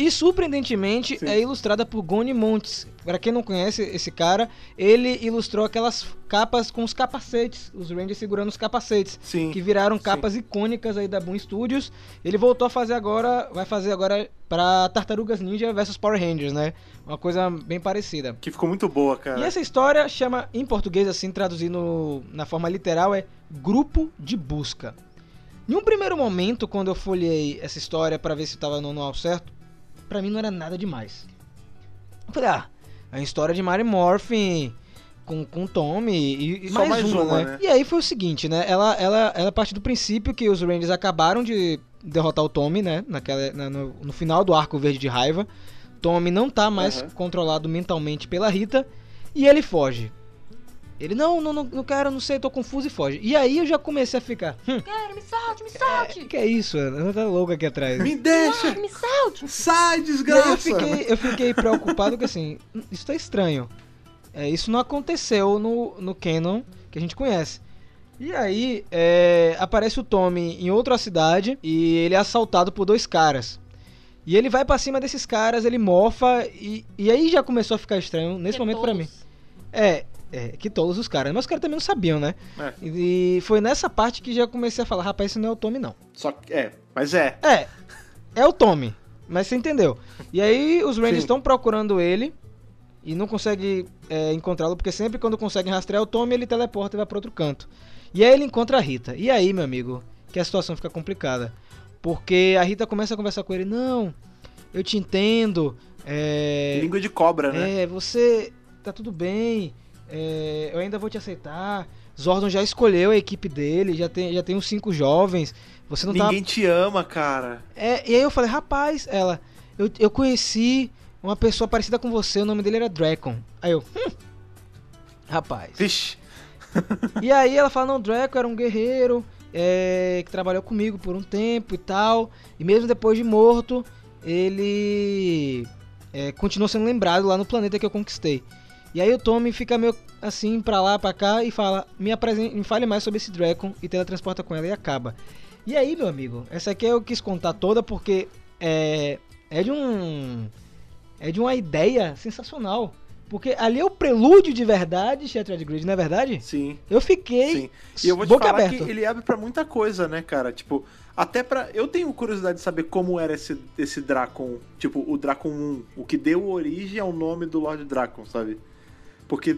E surpreendentemente Sim. é ilustrada por Goni Montes. Pra quem não conhece esse cara, ele ilustrou aquelas capas com os capacetes, os Rangers segurando os capacetes, Sim. que viraram sim. capas icônicas aí da Boom Studios. Ele voltou a fazer agora, vai fazer agora pra Tartarugas Ninja versus Power Rangers, né? Uma coisa bem parecida. Que ficou muito boa, cara. E essa história chama, em português, assim, traduzindo na forma literal, é Grupo de Busca. Em um primeiro momento, quando eu folhei essa história pra ver se tava no anual certo, pra mim não era nada demais. Eu falei, ah, é a história de Mary Morphin com, com Tommy e, e Só mais, mais uma, uma, né? né? E aí foi o seguinte, né? Ela, ela, ela parte do princípio que os Rangers acabaram de derrotar o Tommy, né? Naquela, na- no, no final do arco verde de raiva. Tommy não tá mais Aham. controlado mentalmente pela Rita. E ele foge. Ele, não, não, não, não quero, não sei, tô confuso e foge. E aí eu já comecei a ficar, hum, Quero, me solte, me solte! que é isso? Ela tá louca aqui atrás. Me deixa! Ah, me solte! Sai, E aí eu desgraça! fiquei, eu fiquei preocupado que assim, isso tá estranho. É, isso não aconteceu no, no Canon que a gente conhece. E aí é, aparece o Tommy em outra cidade e ele é assaltado por dois caras. E ele vai pra cima desses caras, ele mofa e, e aí já começou a ficar estranho nesse Que momento pra mim. É, é, que todos os caras. Mas os caras também não sabiam, né? É. E foi nessa parte que já comecei a falar, rapaz, isso não é o Tommy não. Só que, é, mas é. É, é o Tommy, mas você entendeu. E aí os Rangers estão procurando ele e não conseguem é, encontrá-lo, porque sempre quando conseguem rastrear o Tommy, ele teleporta e vai para outro canto. E aí ele encontra a Rita. E aí, meu amigo, que a situação fica complicada. Porque a Rita começa a conversar com ele, não, eu te entendo, é, Língua de cobra, né? é, você tá tudo bem, é, eu ainda vou te aceitar. Zordon já escolheu a equipe dele, já tem, já tem uns cinco jovens. Você não tá Ninguém te ama, cara. é, e aí eu falei, rapaz, ela, eu, eu conheci uma pessoa parecida com você, o nome dele era Dracon. Aí eu, hum, rapaz. Vixe. E aí ela fala, não, Draco era um guerreiro, é, que trabalhou comigo por um tempo e tal. E mesmo depois de morto, ele é, continuou sendo lembrado lá no planeta que eu conquistei. E aí o Tommy fica meio assim pra lá, pra cá e fala, me, apresen- me fale mais sobre esse Dracon e teletransporta com ela e acaba. E aí, meu amigo, essa aqui eu quis contar toda porque é, é de um é de uma ideia sensacional. Porque ali é o prelúdio de verdade, Shattered Grid, não é verdade? Sim. Eu fiquei Sim. E eu vou te boca falar aberta. que ele abre pra muita coisa, né, cara? Tipo, até pra. Eu tenho curiosidade de saber como era esse, esse Dracon. Tipo, o Dracon 1. O que deu origem ao nome do Lord Dracon, sabe? Porque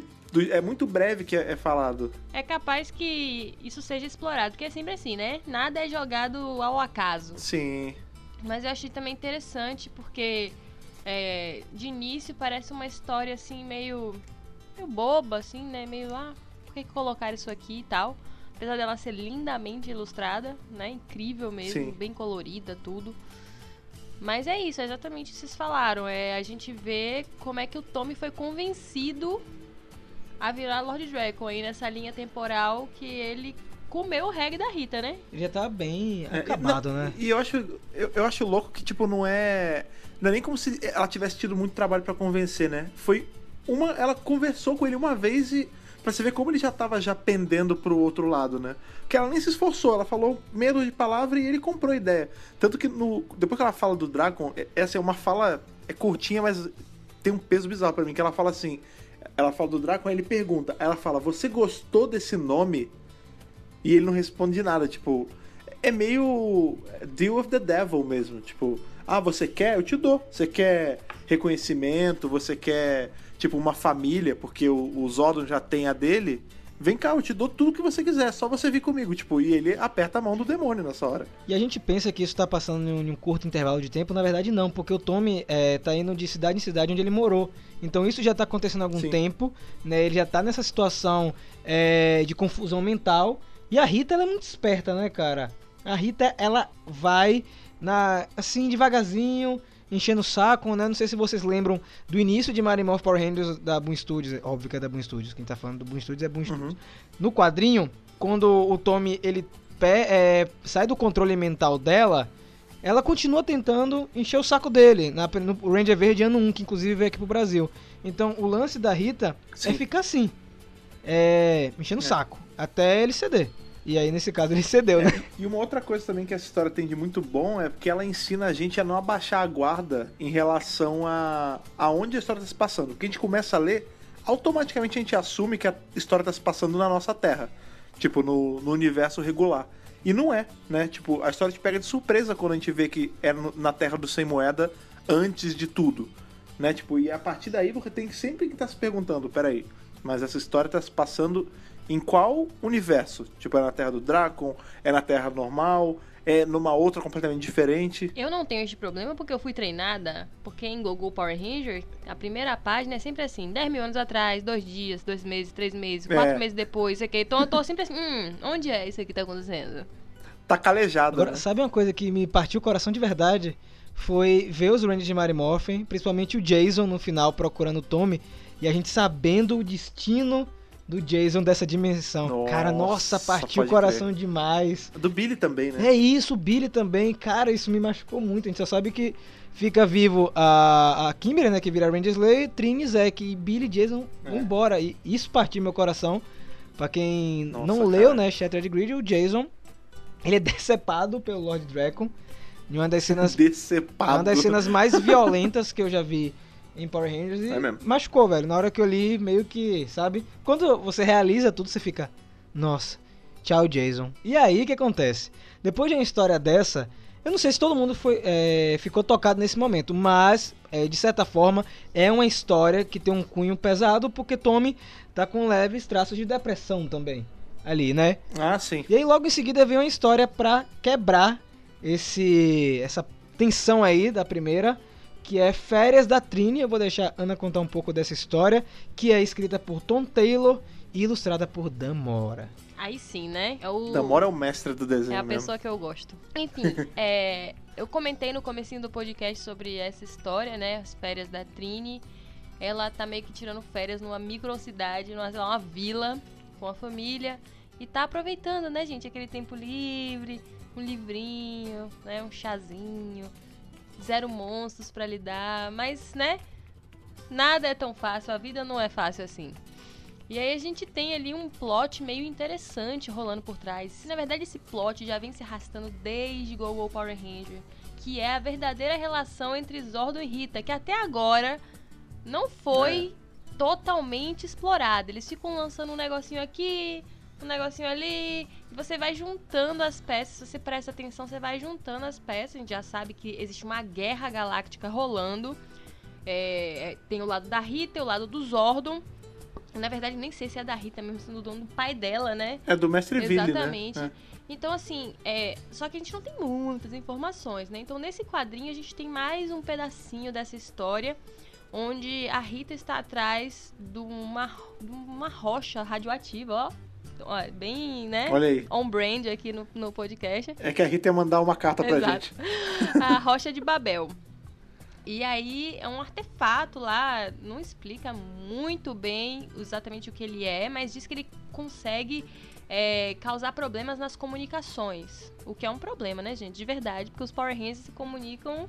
é muito breve que é, é falado. É capaz que isso seja explorado, porque é sempre assim, né? Nada é jogado ao acaso. Sim. Mas eu achei também interessante porque é, de início parece uma história assim meio, meio boba, assim, né? Meio, ah, por que colocaram isso aqui e tal? Apesar dela ser lindamente ilustrada, né? Incrível mesmo, Sim. bem colorida, tudo. Mas é isso, é exatamente o que vocês falaram. É a gente vê como é que o Tommy foi convencido a virar Lord Dragon aí nessa linha temporal que ele comeu o reggae da Rita, né? Ele já tá bem É, acabado, não, né? E eu acho, eu, eu acho louco que, tipo, não é. Não é nem como se ela tivesse tido muito trabalho pra convencer, né? Foi uma. Ela conversou com ele uma vez e. Pra você ver como ele já tava já pendendo pro outro lado, né? Porque ela nem se esforçou, ela falou medo de palavra e ele comprou a ideia. Tanto que no, depois que ela fala do Dragon, é- essa é uma fala. É curtinha, mas tem um peso bizarro pra mim. Que ela fala assim. Ela fala do Dragon, aí ele pergunta. Ela fala: Você gostou desse nome? E ele não responde nada, tipo, é meio deal with the devil mesmo, tipo, ah, você quer? Eu te dou. Você quer reconhecimento, você quer, tipo, uma família, porque o, o Zordon já tem a dele. Vem cá, eu te dou tudo que você quiser, só você vir comigo, tipo, e ele aperta a mão do demônio nessa hora. E a gente pensa que isso tá passando em um, em um curto intervalo de tempo, na verdade não, porque o Tommy é, tá indo de cidade em cidade onde ele morou. Então isso já tá acontecendo há algum Sim. tempo, né? Ele já tá nessa situação é, de confusão mental. E a Rita, ela é muito esperta, né, cara? A Rita, ela vai na assim, devagarzinho, enchendo o saco, né? Não sei se vocês lembram do início de Mario Morph Power Rangers da Boom Studios. Óbvio que é da Boom Studios, quem tá falando do Boom Studios é Boom Studios. No quadrinho, quando o Tommy ele pe- é, sai do controle mental dela, ela continua tentando encher o saco dele na, no Ranger Verde ano 1, que inclusive veio aqui pro Brasil. Então o lance da Rita é Sim. ficar assim, é, enchendo o É. saco, até ele ceder. E aí nesse caso ele cedeu, né? *laughs* E uma outra coisa também que essa história tem de muito bom é porque ela ensina a gente a não abaixar a guarda em relação a aonde a história está se passando. Porque a gente começa a ler, automaticamente a gente assume que a história está se passando na nossa Terra. Tipo, no, no universo regular. E não é, né? Tipo, a história te pega de surpresa quando a gente vê que no- na Terra do Sem Moeda antes de tudo. Né? Tipo, e a partir daí você tem sempre que estar se perguntando, peraí, mas essa história está se passando em qual universo? Tipo, é na Terra do Dracon? É na Terra normal? É numa outra completamente diferente? Eu não tenho este problema porque eu fui treinada, porque em Google Power Ranger, a primeira página é sempre assim, 10 mil anos atrás, dois dias, dois meses, três meses, quatro É. meses depois, isso aqui. Então eu tô sempre assim, hum, onde é isso aqui que tá acontecendo? Tá calejado, Agora, né? sabe uma coisa que me partiu o coração de verdade? foi ver os Rangers de Mary Morphin, principalmente o Jason no final procurando o Tommy, e a gente sabendo o destino do Jason dessa dimensão. Nossa, cara, nossa, partiu o coração demais. Do Billy também, né? É isso, o Billy também, cara, isso me machucou muito. A gente só sabe que fica vivo a, a Kimberly, né, que vira Ranger Slayer, Trini, Zack e Billy Jason vão É. embora. E isso partiu meu coração. Pra quem Nossa, não cara. leu, né, Shattered Grid, o Jason, ele é *laughs* decepado pelo Lord Dragon. Em uma das *laughs* cenas, Decepado. uma das cenas mais violentas que eu já vi em Power Rangers. E É machucou, velho. Na hora que eu li, meio que, sabe? Quando você realiza tudo, você fica, nossa, tchau, Jason. E aí, o que acontece? Depois de uma história dessa, eu não sei se todo mundo foi, é, ficou tocado nesse momento, mas, é, de certa forma, é uma história que tem um cunho pesado, porque Tommy tá com leves traços de depressão também. Ali, né? Ah, sim. E aí logo em seguida vem uma história pra quebrar esse essa tensão aí da primeira, que é Férias da Trini. Eu vou deixar a Ana contar um pouco dessa história, que é escrita por Tom Taylor e ilustrada por Dan Mora. Aí sim, né? É o... Damora é o mestre do desenho É a mesmo. pessoa que eu gosto. Enfim, *laughs* é, eu comentei no comecinho do podcast sobre essa história, né? As férias da Trini. Ela tá meio que tirando férias numa microcidade, numa uma vila, com a família. E tá aproveitando, né, gente? Aquele tempo livre, um livrinho, né? Um chazinho. Zero monstros pra lidar. Mas, né? Nada é tão fácil, a vida não é fácil assim. E aí a gente tem ali um plot meio interessante rolando por trás. Na verdade, esse plot já vem se arrastando desde Go Go Power Ranger, que é a verdadeira relação entre Zordon e Rita, que até agora não foi totalmente explorada. Eles ficam lançando um negocinho aqui, um negocinho ali, você vai juntando as peças. Se você presta atenção, você vai juntando as peças. A gente já sabe que existe uma guerra galáctica rolando. É, tem o lado da Rita e o lado do Zordon. Na verdade, nem sei se é da Rita mesmo, sendo o dono do pai dela, né? É do mestre Billy, Exatamente. né? Então, assim, é, só que a gente não tem muitas informações, né? Então, nesse quadrinho, a gente tem mais um pedacinho dessa história, onde a Rita está atrás de uma, de uma rocha radioativa, ó. Ó, Bem, né? É. Olha aí. On-brand aqui no, no podcast. É que a Rita ia mandar uma carta pra Exato. gente. *laughs* a Rocha de Babel. E aí é um artefato lá, não explica muito bem exatamente o que ele é, mas diz que ele consegue é, causar problemas nas comunicações. O que é um problema, né, gente? De verdade, porque os Power Rangers se comunicam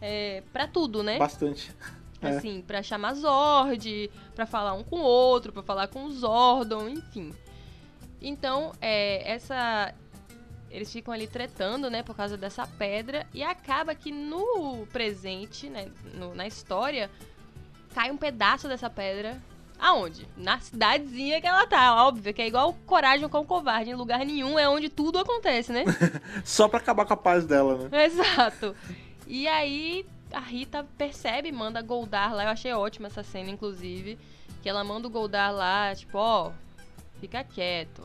é, para tudo, né? Bastante. É. Assim, pra chamar Zord, pra falar um com o outro, pra falar com o Zordon, enfim. Então, é, essa. Eles ficam ali tretando, né, por causa dessa pedra. E acaba que no presente, né, no- na história, cai um pedaço dessa pedra. Aonde? Na cidadezinha que ela tá, óbvio, que é igual coragem com o covarde. Em lugar nenhum é onde tudo acontece, né? *laughs* Só pra acabar com a paz dela, né? *laughs* Exato. E aí a Rita percebe, manda Goldar lá. Eu achei ótima essa cena, inclusive. Que ela manda o Goldar lá, tipo, ó, fica quieto.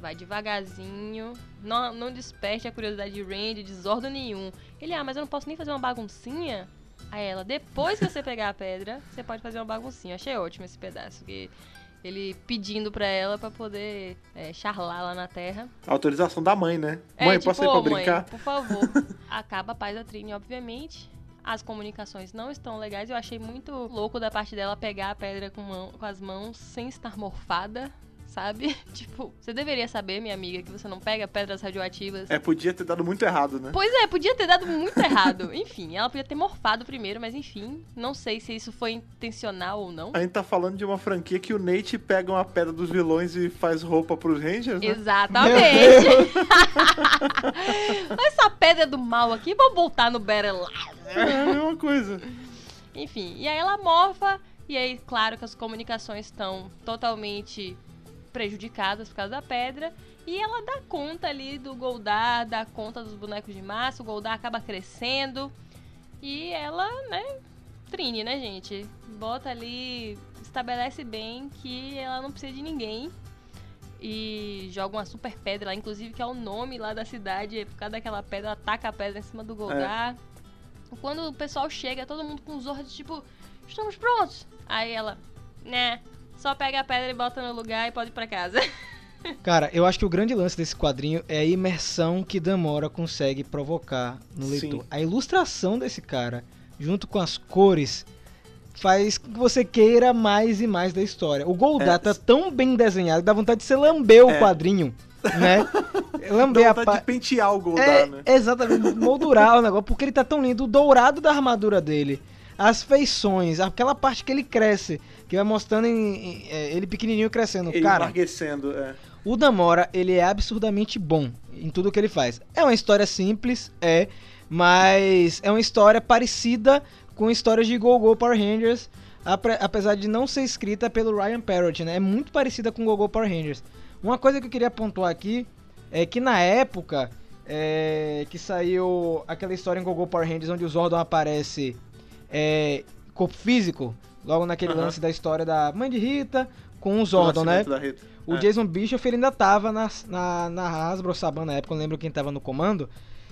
Vai devagarzinho. Não, não desperte a curiosidade de Randy, desordem nenhum. Ele, ah, mas eu não posso nem fazer uma baguncinha? Aí ela, depois que você pegar a pedra, você pode fazer uma baguncinha. Achei ótimo esse pedaço. Que ele pedindo pra ela pra poder é, charlar lá na terra. Autorização da mãe, né? É, mãe, tipo, posso ir pra "Ô, mãe, brincar? por favor. *laughs* Acaba a paz da Trini, obviamente. As comunicações não estão legais. Eu achei muito louco da parte dela pegar a pedra com, mão- com as mãos sem estar morfada, sabe? *laughs* Tipo, você deveria saber, minha amiga, que você não pega pedras radioativas. É, podia ter dado muito errado, né? Pois é, podia ter dado muito errado. *laughs* Enfim, ela podia ter morfado primeiro, mas enfim, não sei se isso foi intencional ou não. A gente tá falando de uma franquia que o Nate pega uma pedra dos vilões e faz roupa pros Rangers, né? Exatamente. *laughs* Essa pedra do mal aqui, vou voltar no Battle É a mesma coisa. Enfim, e aí ela morfa, e aí, claro que as comunicações estão totalmente prejudicadas por causa da pedra. E ela dá conta ali do Goldar, dá conta dos bonecos de massa, o Goldar acaba crescendo. E ela, né, Trine, né, gente? Bota ali, estabelece bem que ela não precisa de ninguém. E joga uma super pedra lá, inclusive que é o nome lá da cidade, por causa daquela pedra, ela taca a pedra em cima do Goldar. Quando o pessoal chega, todo mundo com os olhos tipo, estamos prontos. Aí ela, né, só pega a pedra e bota no lugar e pode ir pra casa. *laughs* Cara, eu acho que o grande lance desse quadrinho é a imersão que Damora consegue provocar no leitor. Sim. A ilustração desse cara, junto com as cores, faz com que você queira mais e mais da história. O Goldar É. tá tão bem desenhado que dá vontade de você lamber o É. quadrinho, *laughs* né? Dá lamber a vontade pa... de pentear o Goldar, É, né? exatamente, moldurar o negócio, porque ele tá tão lindo. O dourado da armadura dele, as feições, aquela parte que ele cresce, que vai mostrando em- em- é, ele pequenininho crescendo. Ele Cara, é. o Damora, ele é absurdamente bom em tudo que ele faz. É uma história simples, é, mas é uma história parecida com histórias de Go-Go Power Rangers, apesar de não ser escrita pelo Ryan Parrott, né? É muito parecida com Go-Go Power Rangers. Uma coisa que eu queria pontuar aqui é que na época é, que saiu aquela história em Go-Go Power Rangers onde o Zordon aparece é, corpo físico, logo naquele lance da história da mãe de Rita com o Zordon, né? O É. Jason Bischoff ele ainda tava na, na, na Hasbro Saban na época, eu não lembro quem tava no comando.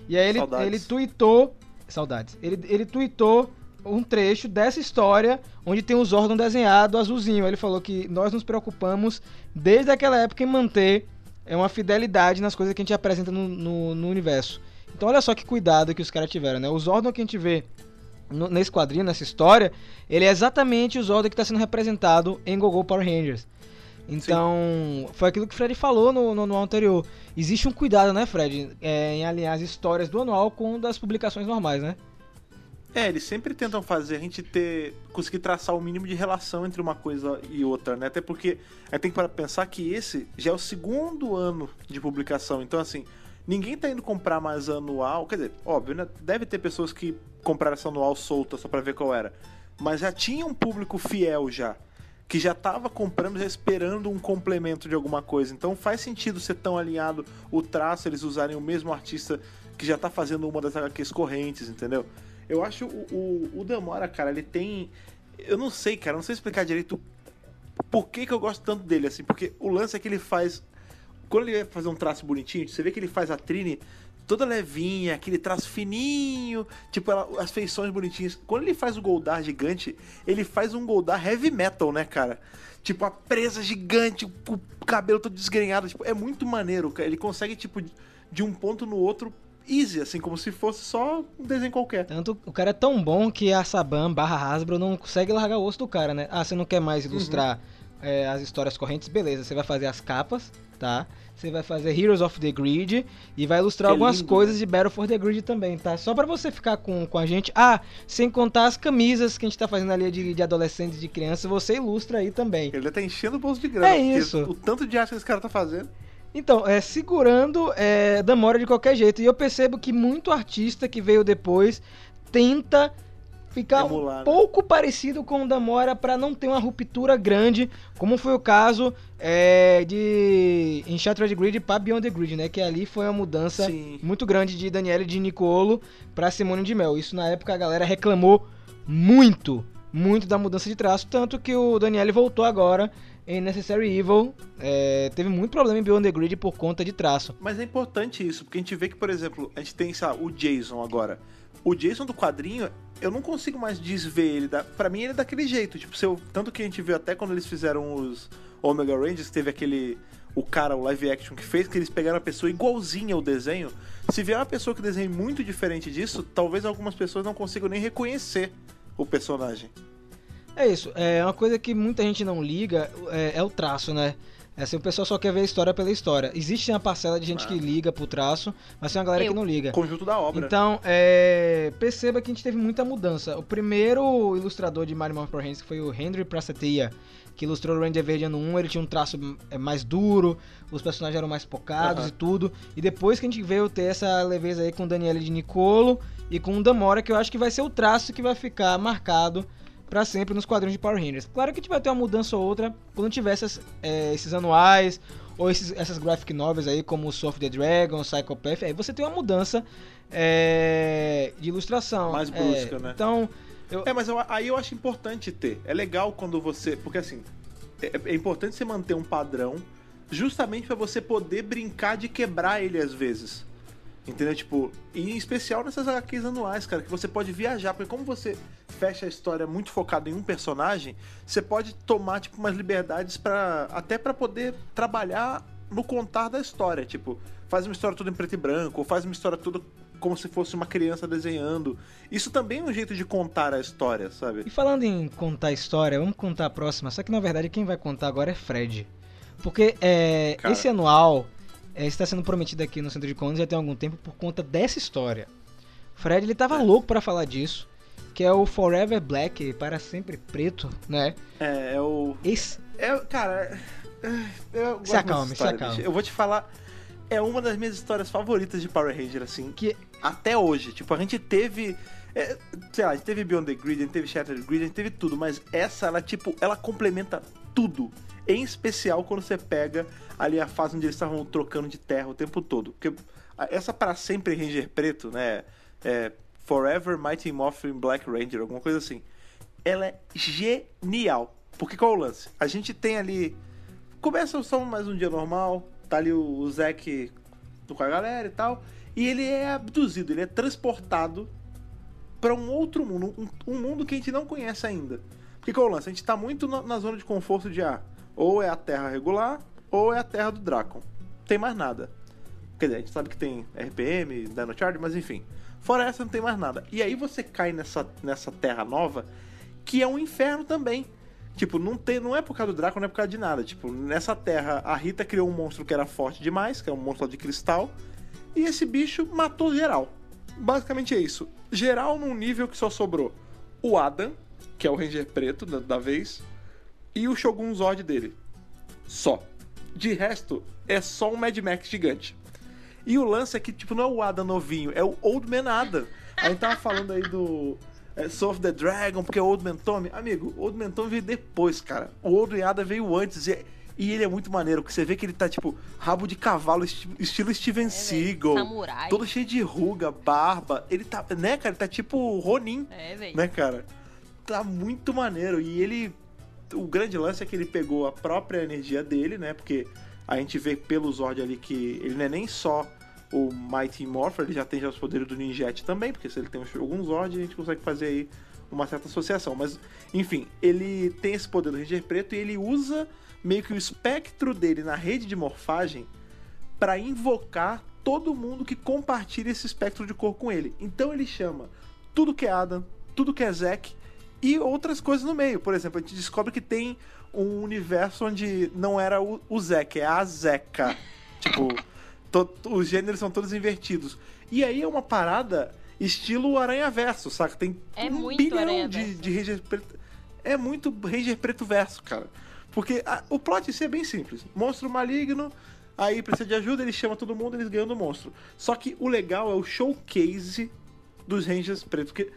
E aí ele, Saudades. ele tweetou. Saudades. Ele, ele tweetou um trecho dessa história onde tem o Zordon desenhado azulzinho. Ele falou que nós nos preocupamos desde aquela época em manter é, uma fidelidade nas coisas que a gente apresenta no, no, no universo. Então olha só que cuidado que os caras tiveram, né? O Zordon que a gente vê no- nesse quadrinho, nessa história, ele é exatamente o Zordon que está sendo representado em Gogo Power Rangers. Então, foi aquilo que o Fred falou no, no anual anterior. Existe um cuidado, né, Fred, é, em alinhar as histórias do anual com das publicações normais, né? É, eles sempre tentam fazer a gente ter. conseguir traçar o mínimo de relação entre uma coisa e outra, né? Até porque a gente tem que pensar que esse já é o segundo ano de publicação. Então, assim, ninguém tá indo comprar mais anual. Quer dizer, óbvio, né? Deve ter pessoas que compraram essa anual solta só pra ver qual era. Mas já tinha um público fiel já. Que já tava comprando, já esperando um complemento de alguma coisa. Então faz sentido ser tão alinhado o traço, eles usarem o mesmo artista que já tá fazendo uma das HQs correntes, entendeu? Eu acho o, o, o Damora, cara, ele tem. Eu não sei, cara, não sei explicar direito por que, que eu gosto tanto dele, assim, porque o lance é que ele faz. Quando ele vai fazer um traço bonitinho, você vê que ele faz a Trini toda levinha, aquele traço fininho, tipo ela- as feições bonitinhas. Quando ele faz o Goldar gigante, ele faz um Goldar heavy metal, né, cara? Tipo, a presa gigante, o cabelo todo desgrenhado, tipo, é muito maneiro, cara. Ele consegue, tipo, de um ponto no outro, easy, assim, como se fosse só um desenho qualquer. Tanto o cara é tão bom que a Saban barra Hasbro não consegue largar o osso do cara, né? Ah, você não quer mais ilustrar é, as histórias correntes? Beleza, você vai fazer as capas, tá? Você vai fazer Heroes of the Grid e vai ilustrar é algumas lindo, coisas de Battle for the Grid também, tá? Só pra você ficar com, com a gente. Ah, sem contar as camisas que a gente tá fazendo ali de, de adolescentes e de crianças, você ilustra aí também. Ele tá enchendo o bolso de grana. É isso. O tanto de arte que esse cara tá fazendo. Então, é segurando é, Damora de qualquer jeito. E eu percebo que muito artista que veio depois tenta ficar Emular, um né? pouco parecido com o Damora para não ter uma ruptura grande, como foi o caso é, de Enchanted Grid para Beyond the Grid, né? Que ali foi uma mudança Sim. muito grande de Daniele de Nicolo para Simone de Mel. Isso na época a galera reclamou muito, muito da mudança de traço, tanto que o Daniele voltou agora em Necessary Evil. é, teve muito problema em Beyond the Grid por conta de traço. Mas é importante isso, porque a gente vê que, por exemplo, a gente tem, lá, o Jason agora. O Jason do quadrinho, eu não consigo mais desver ele. Da... Pra mim, ele é daquele jeito. Tipo, tanto que a gente viu até quando eles fizeram os Omega Rangers, teve aquele. O cara, o live action que fez, que eles pegaram a pessoa igualzinha ao desenho. Se vier uma pessoa que desenhe muito diferente disso, talvez algumas pessoas não consigam nem reconhecer o personagem. É isso, é uma coisa que muita gente não liga é, é o traço, né? É assim, o pessoal só quer ver a história pela história. Existe uma parcela de gente que liga pro traço, mas tem uma galera Eu. que não liga. Conjunto da obra. Então, é, perceba que a gente teve muita mudança. O primeiro ilustrador de Mario Power Rangers foi o Henry Pracetia, que ilustrou o Ranger Verde ano 1. Ele tinha um traço é, mais duro, os personagens eram mais focados e tudo. E depois que a gente veio ter essa leveza aí com o Daniele de Nicolo e com o Damora, que eu acho que vai ser o traço que vai ficar marcado pra sempre nos quadrinhos de Power Rangers. Claro que a gente vai ter uma mudança ou outra quando tiver essas, é, esses anuais ou esses- essas graphic novels aí, como o Soul of the Dragon, Psychopath, aí você tem uma mudança é, de ilustração. Mais É, brusca, né? Então, É, mas eu- aí eu acho importante ter. É legal quando você. Porque assim, é, é importante você manter um padrão justamente pra você poder brincar de quebrar ele às vezes. Entendeu? Tipo, e em especial nessas HQs anuais, cara, que você pode viajar, porque como você fecha a história muito focado em um personagem, você pode tomar tipo umas liberdades para até pra poder trabalhar no contar da história. Tipo, faz uma história toda em preto e branco, ou faz uma história toda como se fosse uma criança desenhando. Isso também é um jeito de contar a história, sabe? E falando em contar história, vamos contar a próxima. Só que na verdade quem vai contar agora é Fred. Porque é, esse anual é, está sendo prometido aqui no Centro de Contas já tem algum tempo por conta dessa história. Fred ele tava louco pra falar disso, que é o Forever Black, para sempre preto, né? É, é o. Esse É, cara. é- Eu Se acalme, se acalme. Eu vou te falar. É uma das minhas histórias favoritas de Power Ranger, assim. que até hoje. Tipo, a gente teve. é, sei lá, a gente teve Beyond the Grid, a gente teve Shattered Grid, a gente teve tudo, mas essa, ela, tipo, ela complementa tudo. Em especial quando você pega ali a fase onde eles estavam trocando de terra o tempo todo. Porque essa para sempre Ranger preto, né? É Forever Mighty Morphin Black Ranger, alguma coisa assim. Ela é genial. Porque qual é o lance? A gente tem ali. Começa só mais um dia normal, tá ali o, o Zack com a galera e tal. E ele é abduzido, ele é transportado para um outro mundo, um, um mundo que a gente não conhece ainda. Porque qual é o lance? A gente tá muito na, na zona de conforto de ah, ou é a Terra regular, ou é a Terra do Dracon. Tem mais nada. Quer dizer, a gente sabe que tem RPM, Dino Charge, mas enfim. Fora essa, não tem mais nada. E aí você cai nessa, nessa Terra nova, que é um inferno também. Tipo, não, tem, não é por causa do Draco, não é por causa de nada. Tipo, nessa terra, a Rita criou um monstro que era forte demais, que é um monstro de cristal. E esse bicho matou geral. Basicamente é isso. Geral num nível que só sobrou o Adam, que é o Ranger preto da, da vez, e o Shogun Zord dele. Só. De resto, é só um Mad Max gigante. E o lance é que, tipo, não é o Adam novinho, é o Old Man Adam. A gente tava falando aí do é, Soul of the Dragon, porque é o Old Man Tommy. Amigo, o Old Man Tommy veio depois, cara. O Old Man Adam veio antes. E, e ele é muito maneiro, porque você vê que ele tá, tipo, rabo de cavalo, esti- estilo Steven É, Seagal. samurai. Todo cheio de ruga, barba. Ele tá, né, cara? Ele tá tipo Ronin É, velho. né, cara? Tá muito maneiro. E ele. O grande lance é que ele pegou a própria energia dele, né? Porque a gente vê pelo Zord ali que ele não é nem só o Mighty Morpher, ele já tem já os poderes do Ninjet também, porque se ele tem algum Zord, a gente consegue fazer aí uma certa associação. Mas, enfim, ele tem esse poder do Ranger Preto e ele usa meio que o espectro dele na rede de morfagem para invocar todo mundo que compartilha esse espectro de cor com ele. Então ele chama tudo que é Adam, tudo que é Zack e outras coisas no meio. Por exemplo, a gente descobre que tem um universo onde não era o, o Zack, é a Zeca. *laughs* tipo, to- os gêneros são todos invertidos. E aí é uma parada estilo Aranha Verso, saca? Tem É um bilhão de, de Ranger preto. É muito Ranger preto verso, cara. Porque a- o plot em si é bem simples. Monstro maligno, aí precisa de ajuda, ele chama todo mundo, eles ganham do monstro. Só que o legal é o showcase dos Rangers pretos. Porque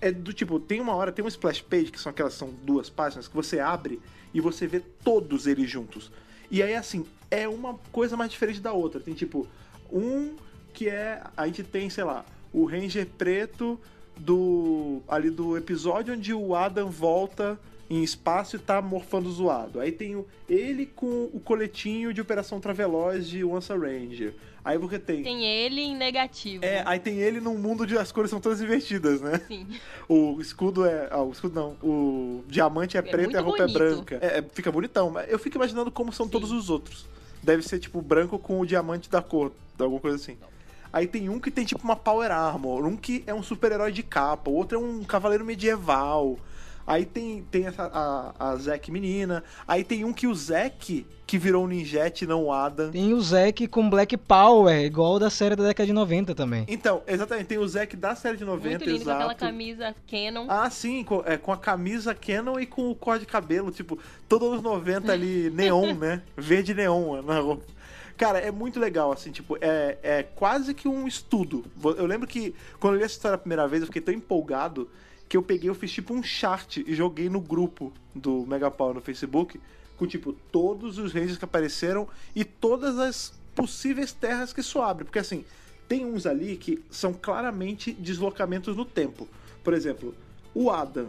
é do tipo, tem uma hora, tem uma splash page, que são aquelas são duas páginas, que você abre e você vê todos eles juntos. E aí, assim, é uma coisa mais diferente da outra. Tem tipo, um que é. A gente tem, sei lá, o Ranger preto do. ali do episódio onde o Adam volta em espaço e tá morfando zoado. Aí tem o, ele com o coletinho de Operação Traveloz de Once a Ranger. Aí você tem. Tem ele em negativo. É, aí tem ele num mundo onde as cores são todas invertidas, né? Sim. O escudo é. Ah, o escudo não. O diamante é, preto e a roupa bonito. é branca. É, é, fica bonitão. mas Eu fico imaginando como são Sim. todos os outros. Deve ser tipo branco com o diamante da cor, alguma coisa assim. Aí tem um que tem tipo uma Power Armor, um que é um super-herói de capa, o outro é um cavaleiro medieval. Aí tem, tem essa, a, a Zack menina. Aí tem um que o Zack, que virou um ninjete, não o Adam. Tem o Zack com Black Power, igual o da série da década de 90 também. Então, exatamente, tem o Zack da série de 90, Muito lindo com exato. aquela camisa Canon. Ah, sim, com, é, com a camisa Canon e com o cor de cabelo, tipo, todos os 90 ali, *laughs* neon, né? Verde neon na roupa. Cara, é muito legal, assim, tipo, é, é quase que um estudo. Eu lembro que quando eu li essa história a primeira vez, eu fiquei tão empolgado que eu peguei, eu fiz tipo um chart e joguei no grupo do Mega Power no Facebook, com tipo, todos os rangers que apareceram e todas as possíveis terras que isso abre. Porque assim, tem uns ali que são claramente deslocamentos no tempo. Por exemplo, o Adam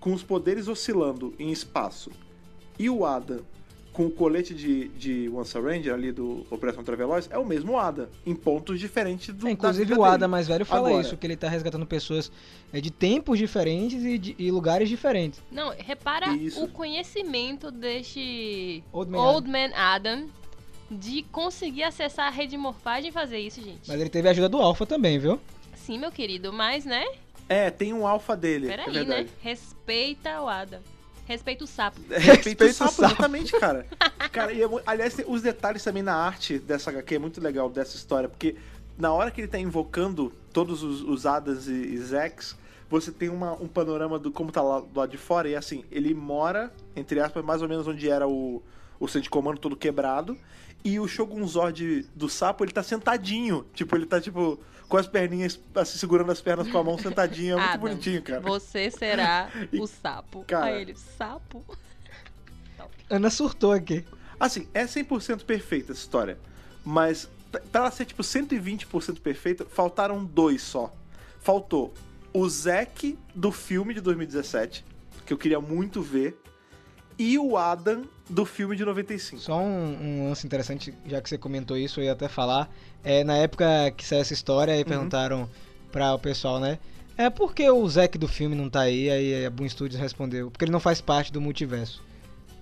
com os poderes oscilando em espaço e o Adam com o colete de, de Once a Ranger ali do Operação Traveloz é o mesmo Adam, em pontos diferentes do É, inclusive o dele. Adam mais velho fala Agora- isso, que ele tá resgatando pessoas é, de tempos diferentes e, de- e lugares diferentes. Não, repara Isso. o conhecimento deste Old Man Old Man Adam de conseguir acessar a rede de morfagem e fazer isso, gente. Mas ele teve a ajuda do Alpha também, viu? Sim, meu querido, mas, né? É, tem um alfa dele. é Peraí, né? verdade. Respeita o Adam. Respeita o sapo. *laughs* Respeito Respeito o o sapo, sapo. exatamente, cara. *laughs* cara e é aliás, os detalhes também na arte dessa HQ é muito legal dessa história, porque na hora que ele tá invocando todos os, os Adams e, e Zex, você tem uma- um panorama do como tá lá do lado de fora, e assim, ele mora, entre aspas, mais ou menos onde era o, o centro de comando todo quebrado, e o Shogun Zord do sapo, ele tá sentadinho. Tipo, ele tá, tipo, com as perninhas, assim, segurando as pernas com a mão sentadinho. É muito Adam, bonitinho, cara. Você *laughs* será E, o sapo. cara- Aí ele, sapo? Ana surtou aqui. Assim, é 100% perfeita essa história. Mas pra ela ser tipo 120% perfeita, faltaram dois só. Faltou o Zack do filme de 2017, que eu queria muito ver, e o Adam do filme de 95. Só um, um lance interessante, já que você comentou isso, eu ia até falar. É, na época que saiu essa história, aí perguntaram pra o pessoal, né? É por que o Zack do filme não tá aí? Aí a Boom Studios respondeu, porque ele não faz parte do multiverso.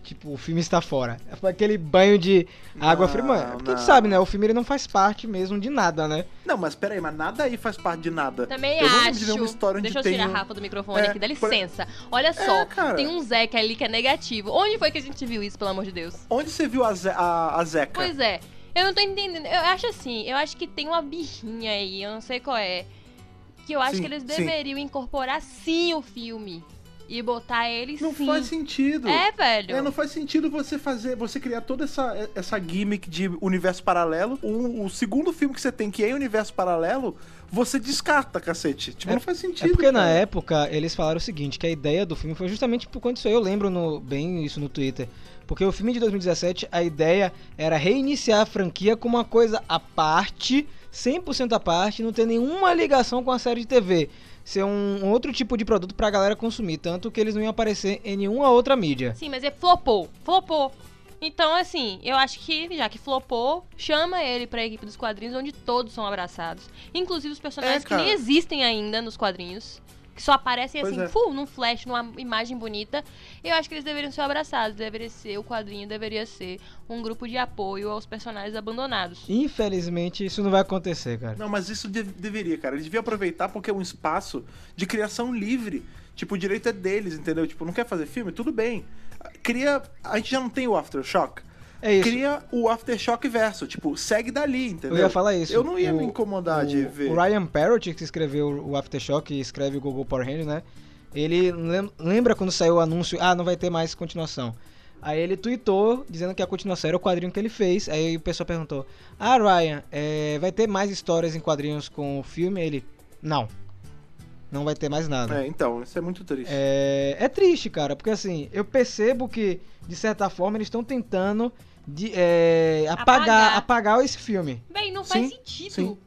Tipo, o filme está fora. Foi aquele banho de água Não, fria. Mano, porque tu sabe, né? O filme ele não faz parte mesmo de nada, né? Não, mas peraí, mas nada aí faz parte de nada. Também eu acho. de nenhuma história onde Deixa eu tem tirar um- a Rafa do microfone É, aqui, dá por- licença. Olha só, cara. tem um Zeca ali que é negativo. Onde foi que a gente viu isso, pelo amor de Deus? Onde você viu a, Ze a, a Zeca? Pois é, eu não tô entendendo. Eu acho assim, eu acho que tem uma birrinha aí, eu não sei qual é. Que eu acho Sim, que eles sim. deveriam incorporar sim o filme. E botar ele Não sim. faz sentido. É, velho. É, não faz sentido você fazer, você criar toda essa, essa gimmick de universo paralelo. O, o segundo filme que você tem, que é universo paralelo, você descarta, cacete. Tipo, É- não faz sentido. É porque na cara. época eles falaram o seguinte, que a ideia do filme foi justamente por conta disso aí. Eu lembro no- bem isso no Twitter. Porque o filme de 2017, a ideia era reiniciar a franquia com uma coisa à parte, 100% à parte, não ter nenhuma ligação com a série de TV. Ser um outro tipo de produto pra galera consumir. Tanto que eles não iam aparecer em nenhuma outra mídia. Sim, mas é flopou. Flopou. Então, assim, eu acho que, já que flopou, chama ele pra equipe dos quadrinhos, onde todos são abraçados. Inclusive os personagens É, que nem existem ainda nos quadrinhos. Que só aparecem Pois assim, é. full, num flash, numa imagem bonita. Eu acho que eles deveriam ser abraçados. Deveria ser, o quadrinho deveria ser um grupo de apoio aos personagens abandonados. Infelizmente, isso não vai acontecer, cara. Não, mas isso de- deveria, cara. Eles deviam aproveitar porque é um espaço de criação livre. Tipo, o direito é deles, entendeu? Tipo, não quer fazer filme? Tudo bem. Cria. A gente já não tem o Aftershock. É. Cria o Aftershock verso. Tipo, segue dali, entendeu? Eu ia falar isso. Eu não ia O- me incomodar o, de ver. O Ryan Parrott, que escreveu o Aftershock e escreve o Google Power Rangers, né? Ele lem- lembra quando saiu o anúncio, ah, não vai ter mais continuação. Aí ele tweetou dizendo que a continuação era o quadrinho que ele fez. Aí o pessoal perguntou: Ah, Ryan, é, vai ter mais histórias em quadrinhos com o filme? Ele: Não. Não vai ter mais nada. É, então, isso é muito triste. É, é triste, cara, porque assim, eu percebo que, de certa forma, eles estão tentando de, é, apagar, Apagar. apagar esse filme. Bem, não faz Sim, sentido. sim.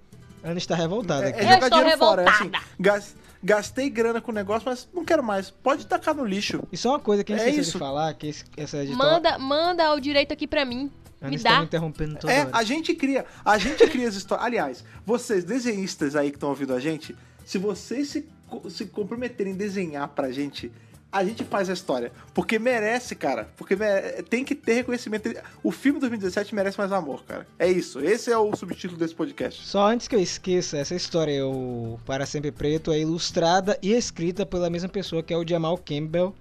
Ana está revoltada É, aqui. é Eu estou dinheiro fora. É assim, revoltada. gas- gastei grana com o negócio, mas não quero mais. Pode tacar no lixo. E só uma coisa que a gente É de isso. falar, que esse- essa editora... Manda, manda o direito aqui pra mim. Ana me está dá. me interrompendo toda É, hora. a gente cria. A gente cria as histórias. Aliás, vocês, desenhistas aí que estão ouvindo a gente, se vocês se, se comprometerem em desenhar pra gente, a gente faz a história. Porque merece, cara. Porque mere- tem que ter reconhecimento. O filme 2017 merece mais amor, cara. É isso. Esse é o subtítulo desse podcast. Só antes que eu esqueça, essa história, o Para Sempre Preto, é ilustrada e escrita pela mesma pessoa que é o Jamal Campbell,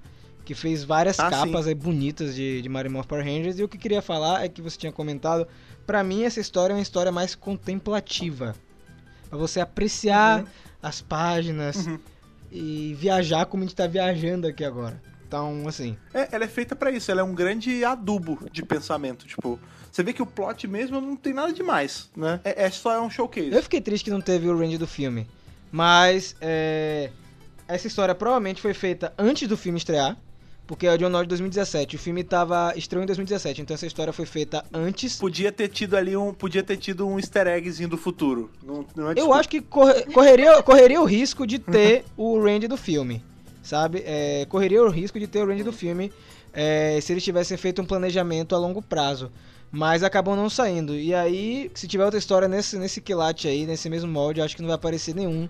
que fez várias Ah, capas aí bonitas de, de Mario Power Rangers. E o que eu queria falar é que você tinha comentado, pra mim essa história é uma história mais contemplativa. Pra você apreciar as páginas Uhum. e viajar como a gente tá viajando aqui agora. Então, assim, É, ela é feita pra isso. Ela é um grande adubo de pensamento. Tipo, você vê que o plot mesmo não tem nada demais, né? É, é só é um showcase. Eu fiquei triste que não teve o range do filme. Mas é, essa história provavelmente foi feita antes do filme estrear. Porque é o John de 2017. O filme tava estreou em 2017. Então essa história foi feita antes. Podia ter tido ali um. Podia ter tido um easter eggzinho do futuro. Não, não é Eu acho que corre- correria, correria o risco de ter o range do filme. Sabe? É, correria o risco de ter o range do filme é, se eles tivessem feito um planejamento a longo prazo. Mas acabou não saindo. E aí, se tiver outra história nesse, nesse quilate aí, nesse mesmo molde, eu acho que não vai aparecer nenhum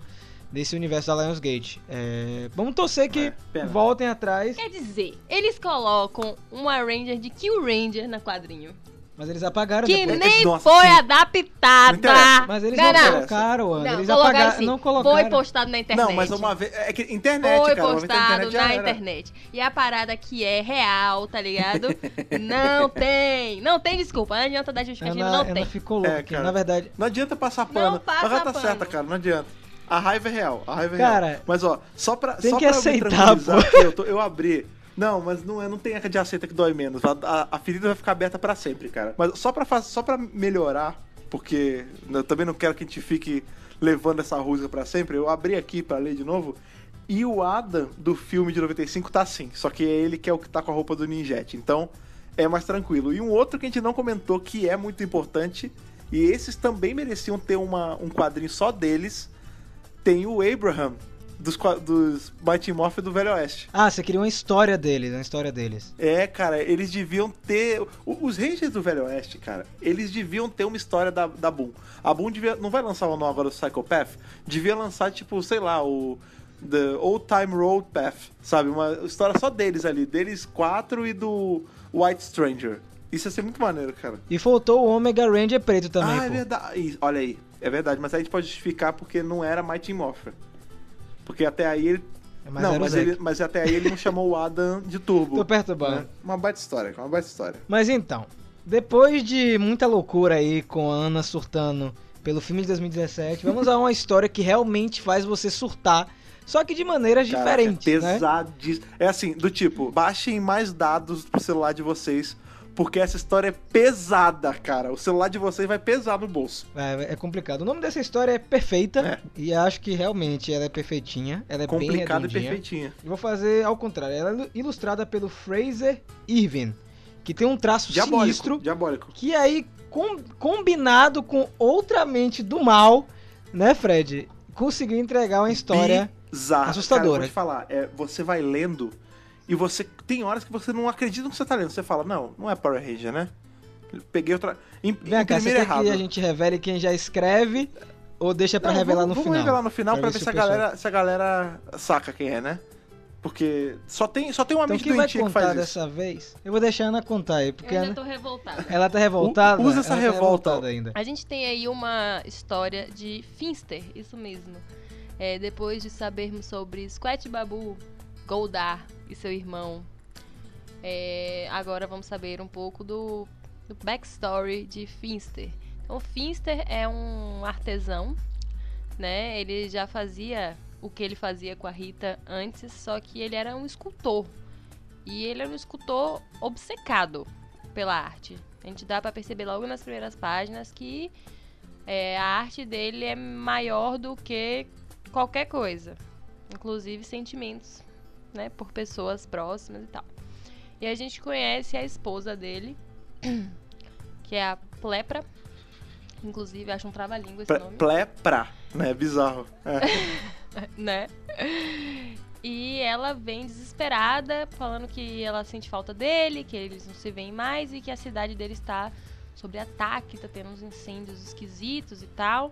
desse universo da Lionsgate. É, vamos torcer que É, voltem atrás. Quer dizer, eles colocam uma Ranger de Kill Ranger na quadrinho. Mas eles apagaram Que depois. nem Nossa, foi sim. Não adaptada. Mas eles Não, não, não. colocaram, Ana. Não, eles colocaram apagaram, assim, não colocaram. Foi postado na internet. Não, mas uma vez. É que internet, Foi cara. postado internet na internet. E a parada que é real, tá ligado? *laughs* não tem. Não tem desculpa. Não adianta dar justificativa, Ana, não Ana tem. ficou louca. É. Na verdade, Não adianta passar pano. passa mas ela tá pano. certa, cara. Não adianta. A raiva é real. A raiva é Cara, real. Mas ó, só pra. tem só que pra aceitar, pô. eu, tô- eu abri. Não, mas não, é, não tem a de aceita que dói menos. A, a- a ferida vai ficar aberta pra sempre, cara. Mas só pra, faz- só pra melhorar, porque eu também não quero que a gente fique levando essa rusga pra sempre, eu abri aqui pra ler de novo. E o Adam do filme de 95 tá assim. Só que é ele que é o que tá com a roupa do Ninjete. Então é mais tranquilo. E um outro que a gente não comentou que é muito importante, e esses também mereciam ter uma, um quadrinho só deles, tem o Abraham dos, dos Mighty Morphin do Velho Oeste. ah, você queria uma história deles, uma história deles. É, cara, eles deviam ter. Os Rangers do Velho Oeste, cara, eles deviam ter uma história da, da Boom. A Boom devia, não vai lançar o nome agora do Psychopath? Devia lançar, tipo, sei lá, o. The Old Time Road Path, sabe? Uma história só deles ali, deles quatro e do White Stranger. Isso ia ser muito maneiro, cara. E faltou o Omega Ranger preto também, ah, é pô. verdade. Ih, Olha aí, é verdade, mas aí a gente pode justificar porque não era Mighty Morphin. Porque até aí ele. Mas não, mas, ele, mas até aí ele não chamou o Adam de Turbo. Tô perturbando. né? Uma baita história, uma baita história. Mas então, depois de muita loucura aí com a Ana surtando pelo filme de 2017, vamos a uma história que realmente faz você surtar, só que de maneiras Caraca, diferentes, né? pesadíssimo. É assim, do tipo, baixem mais dados pro celular de vocês, porque essa história é pesada, cara. O celular de vocês vai pesar no bolso. É, é complicado. O nome dessa história é perfeita É. e acho que realmente ela é perfeitinha. Ela é Complicada e perfeitinha. Vou fazer ao contrário. Ela é ilustrada pelo Fraser Irving, que tem um traço Diabólico. sinistro Diabólico. que aí com- combinado com outra mente do mal, né, Fred, conseguiu entregar uma história Bizarro. assustadora. Cara, vou te falar, é, você vai lendo e você tem horas que você não acredita no que você tá lendo. Você fala, não, não é Power Ranger, né? Peguei outra. Im, Vem cá, você errado. que a gente revele quem já escreve ou deixa pra Não, revelar vamos, no vamos final? revelar no final pra, ver o se a, pessoal- galera, se a galera saca quem é, né? Porque só tem, só tem uma Então mente doentia que contar faz isso. dessa vez? Eu vou deixar a Ana contar aí, Eu porque ainda Ana- tô revoltada. ela tá revoltada. usa essa ela tá revolta. revoltada ainda. A gente tem aí uma história de Finster, isso mesmo. É, depois de sabermos sobre Squat Babu, Goldar e seu irmão, é, agora vamos saber um pouco do, do backstory de Finster. Então, Finster é um artesão, né? Ele já fazia o que ele fazia com a Rita antes, só que ele era um escultor. E ele era um escultor obcecado pela arte. A gente dá pra perceber logo nas primeiras páginas que é, a arte dele é maior do que qualquer coisa, inclusive sentimentos, né, por pessoas próximas e tal. E a gente conhece a esposa dele, *clears throat* que é a Plepra. Inclusive, acho um trava-língua esse nome. Plepra, né? Bizarro. É. *laughs* né? E ela vem desesperada, falando que ela sente falta dele, que eles não se veem mais e que a cidade dele está sob ataque, tá tendo uns incêndios esquisitos e tal.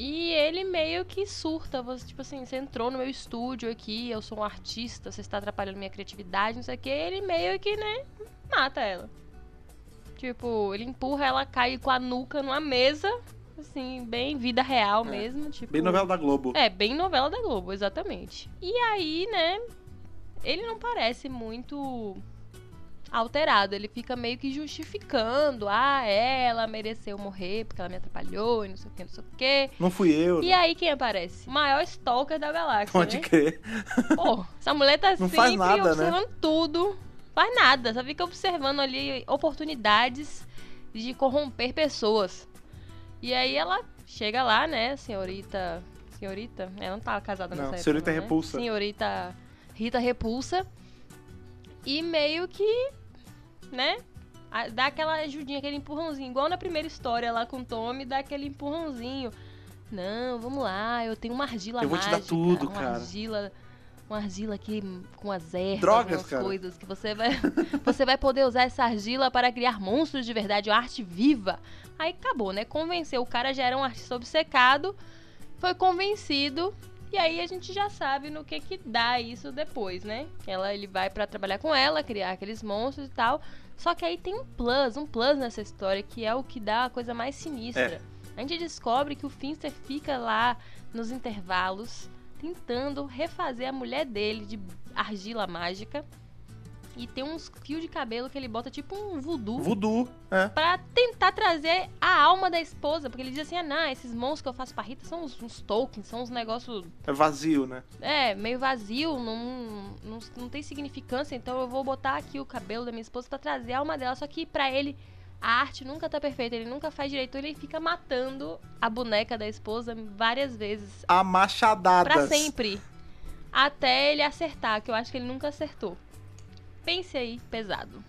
E ele meio que surta, você, tipo assim, você entrou no meu estúdio aqui, eu sou um artista, você está atrapalhando minha criatividade, não sei o que, ele meio que, né, mata ela. Tipo, ele empurra, ela cai com a nuca numa mesa, assim, bem vida real É. mesmo, tipo... Bem novela da Globo. É, bem novela da Globo, exatamente. E aí, né, ele não parece muito alterado, ele fica meio que justificando, ah, ela mereceu morrer porque ela me atrapalhou e não sei o que, não sei o que. Não fui eu. E aí quem aparece? O maior stalker da galáxia, Pode né? crer. Pô, essa mulher tá Não sempre nada, né? observando tudo. Faz nada, só fica observando ali oportunidades de corromper pessoas. E aí ela chega lá, né, senhorita. Senhorita? Ela não tava casada Não, nessa época. senhorita não, né? Repulsa. Senhorita Rita Repulsa. E meio que, né? Dá aquela ajudinha, aquele empurrãozinho. Igual na primeira história lá com o Tommy, dá aquele empurrãozinho. Não, vamos lá, eu tenho uma argila Eu vou te dar mágica, tudo, uma cara. argila, uma argila aqui com as ervas, Drogas, cara. coisas que você vai, *laughs* você vai poder usar essa argila para criar monstros de verdade, uma arte viva. Aí acabou, né? Convenceu, o cara já era um artista obcecado, foi convencido E aí a gente já sabe no que que dá isso depois, né? Ela, ele vai pra trabalhar com ela, criar aqueles monstros e tal. Só que aí tem um plus, um plus nessa história que é o que dá a coisa mais sinistra. A gente descobre que o Finster fica lá nos intervalos tentando refazer a mulher dele de argila mágica. E tem uns fios de cabelo que ele bota tipo um voodoo Voodoo, é. pra tentar trazer a alma da esposa. Porque ele diz assim: ah, não, esses monstros que eu faço pra Rita são uns, uns tokens, são uns negócios É vazio, né? é, meio vazio, não, não, não tem significância, então eu vou botar aqui o cabelo da minha esposa pra trazer a alma dela. Só que pra ele, a arte nunca tá perfeita, ele nunca faz direito, ele fica matando a boneca da esposa várias vezes. A machadadas. Pra sempre. Até ele acertar, que eu acho que ele nunca acertou. Pense aí, pesado.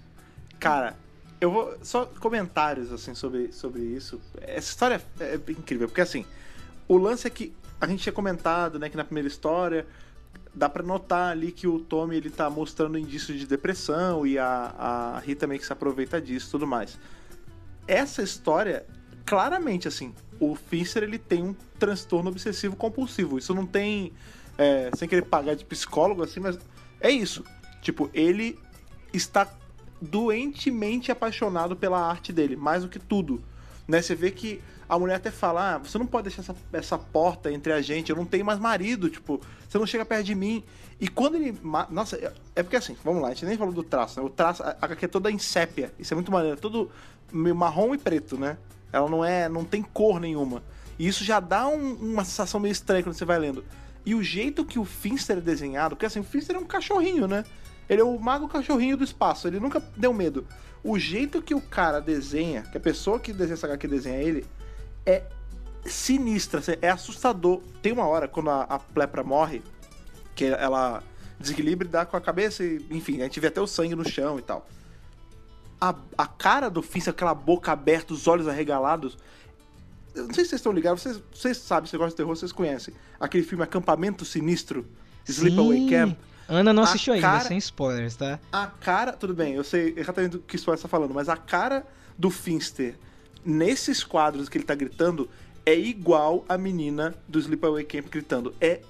Cara, eu vou. Só comentários, assim, sobre, sobre isso. Essa história é é incrível, porque assim, o lance é que a gente tinha comentado, né, que na primeira história. Dá pra notar ali que o Tommy ele tá mostrando indícios de depressão e a, a Rita meio que se aproveita disso e tudo mais. Essa história, claramente, assim, o Fincher ele tem um transtorno obsessivo compulsivo. Isso não tem. é, sem querer pagar de psicólogo, assim, mas é isso. Tipo, ele está doentemente apaixonado pela arte dele, mais do que tudo. Né? Você vê que a mulher até fala: ah, você não pode deixar essa, essa porta entre a gente, eu não tenho mais marido, tipo, você não chega perto de mim. E quando ele. Nossa, é- é porque assim, vamos lá, a gente nem falou do traço, né? O traço, a HQ é toda em sépia, isso é muito maneiro, é meio marrom e preto, né? Ela não é. não tem cor nenhuma. E isso já dá um- uma sensação meio estranha quando você vai lendo. E o jeito que o Finster é desenhado, porque assim, o Finster é um cachorrinho, né? Ele é o mago cachorrinho do espaço, ele nunca deu medo. O jeito que o cara desenha, que a pessoa que desenha essa HQ desenha ele, é sinistra, assim, é assustador. Tem uma hora, quando a, a Plepra morre, que ela desequilibra e dá com a cabeça, e, enfim, a gente vê até o sangue no chão e tal. A, a cara do Finster, aquela boca aberta, os olhos arregalados. Eu não sei se vocês estão ligados, vocês, vocês sabem, vocês gostam de terror, vocês conhecem. Aquele filme Acampamento Sinistro, Sleepaway. Camp. Ana não assistiu ainda, cara- sem spoilers, tá? A cara, tudo bem, eu sei exatamente do que o está falando, mas a cara do Finster nesses quadros que ele tá gritando é igual a menina do Sleepaway Camp gritando. É,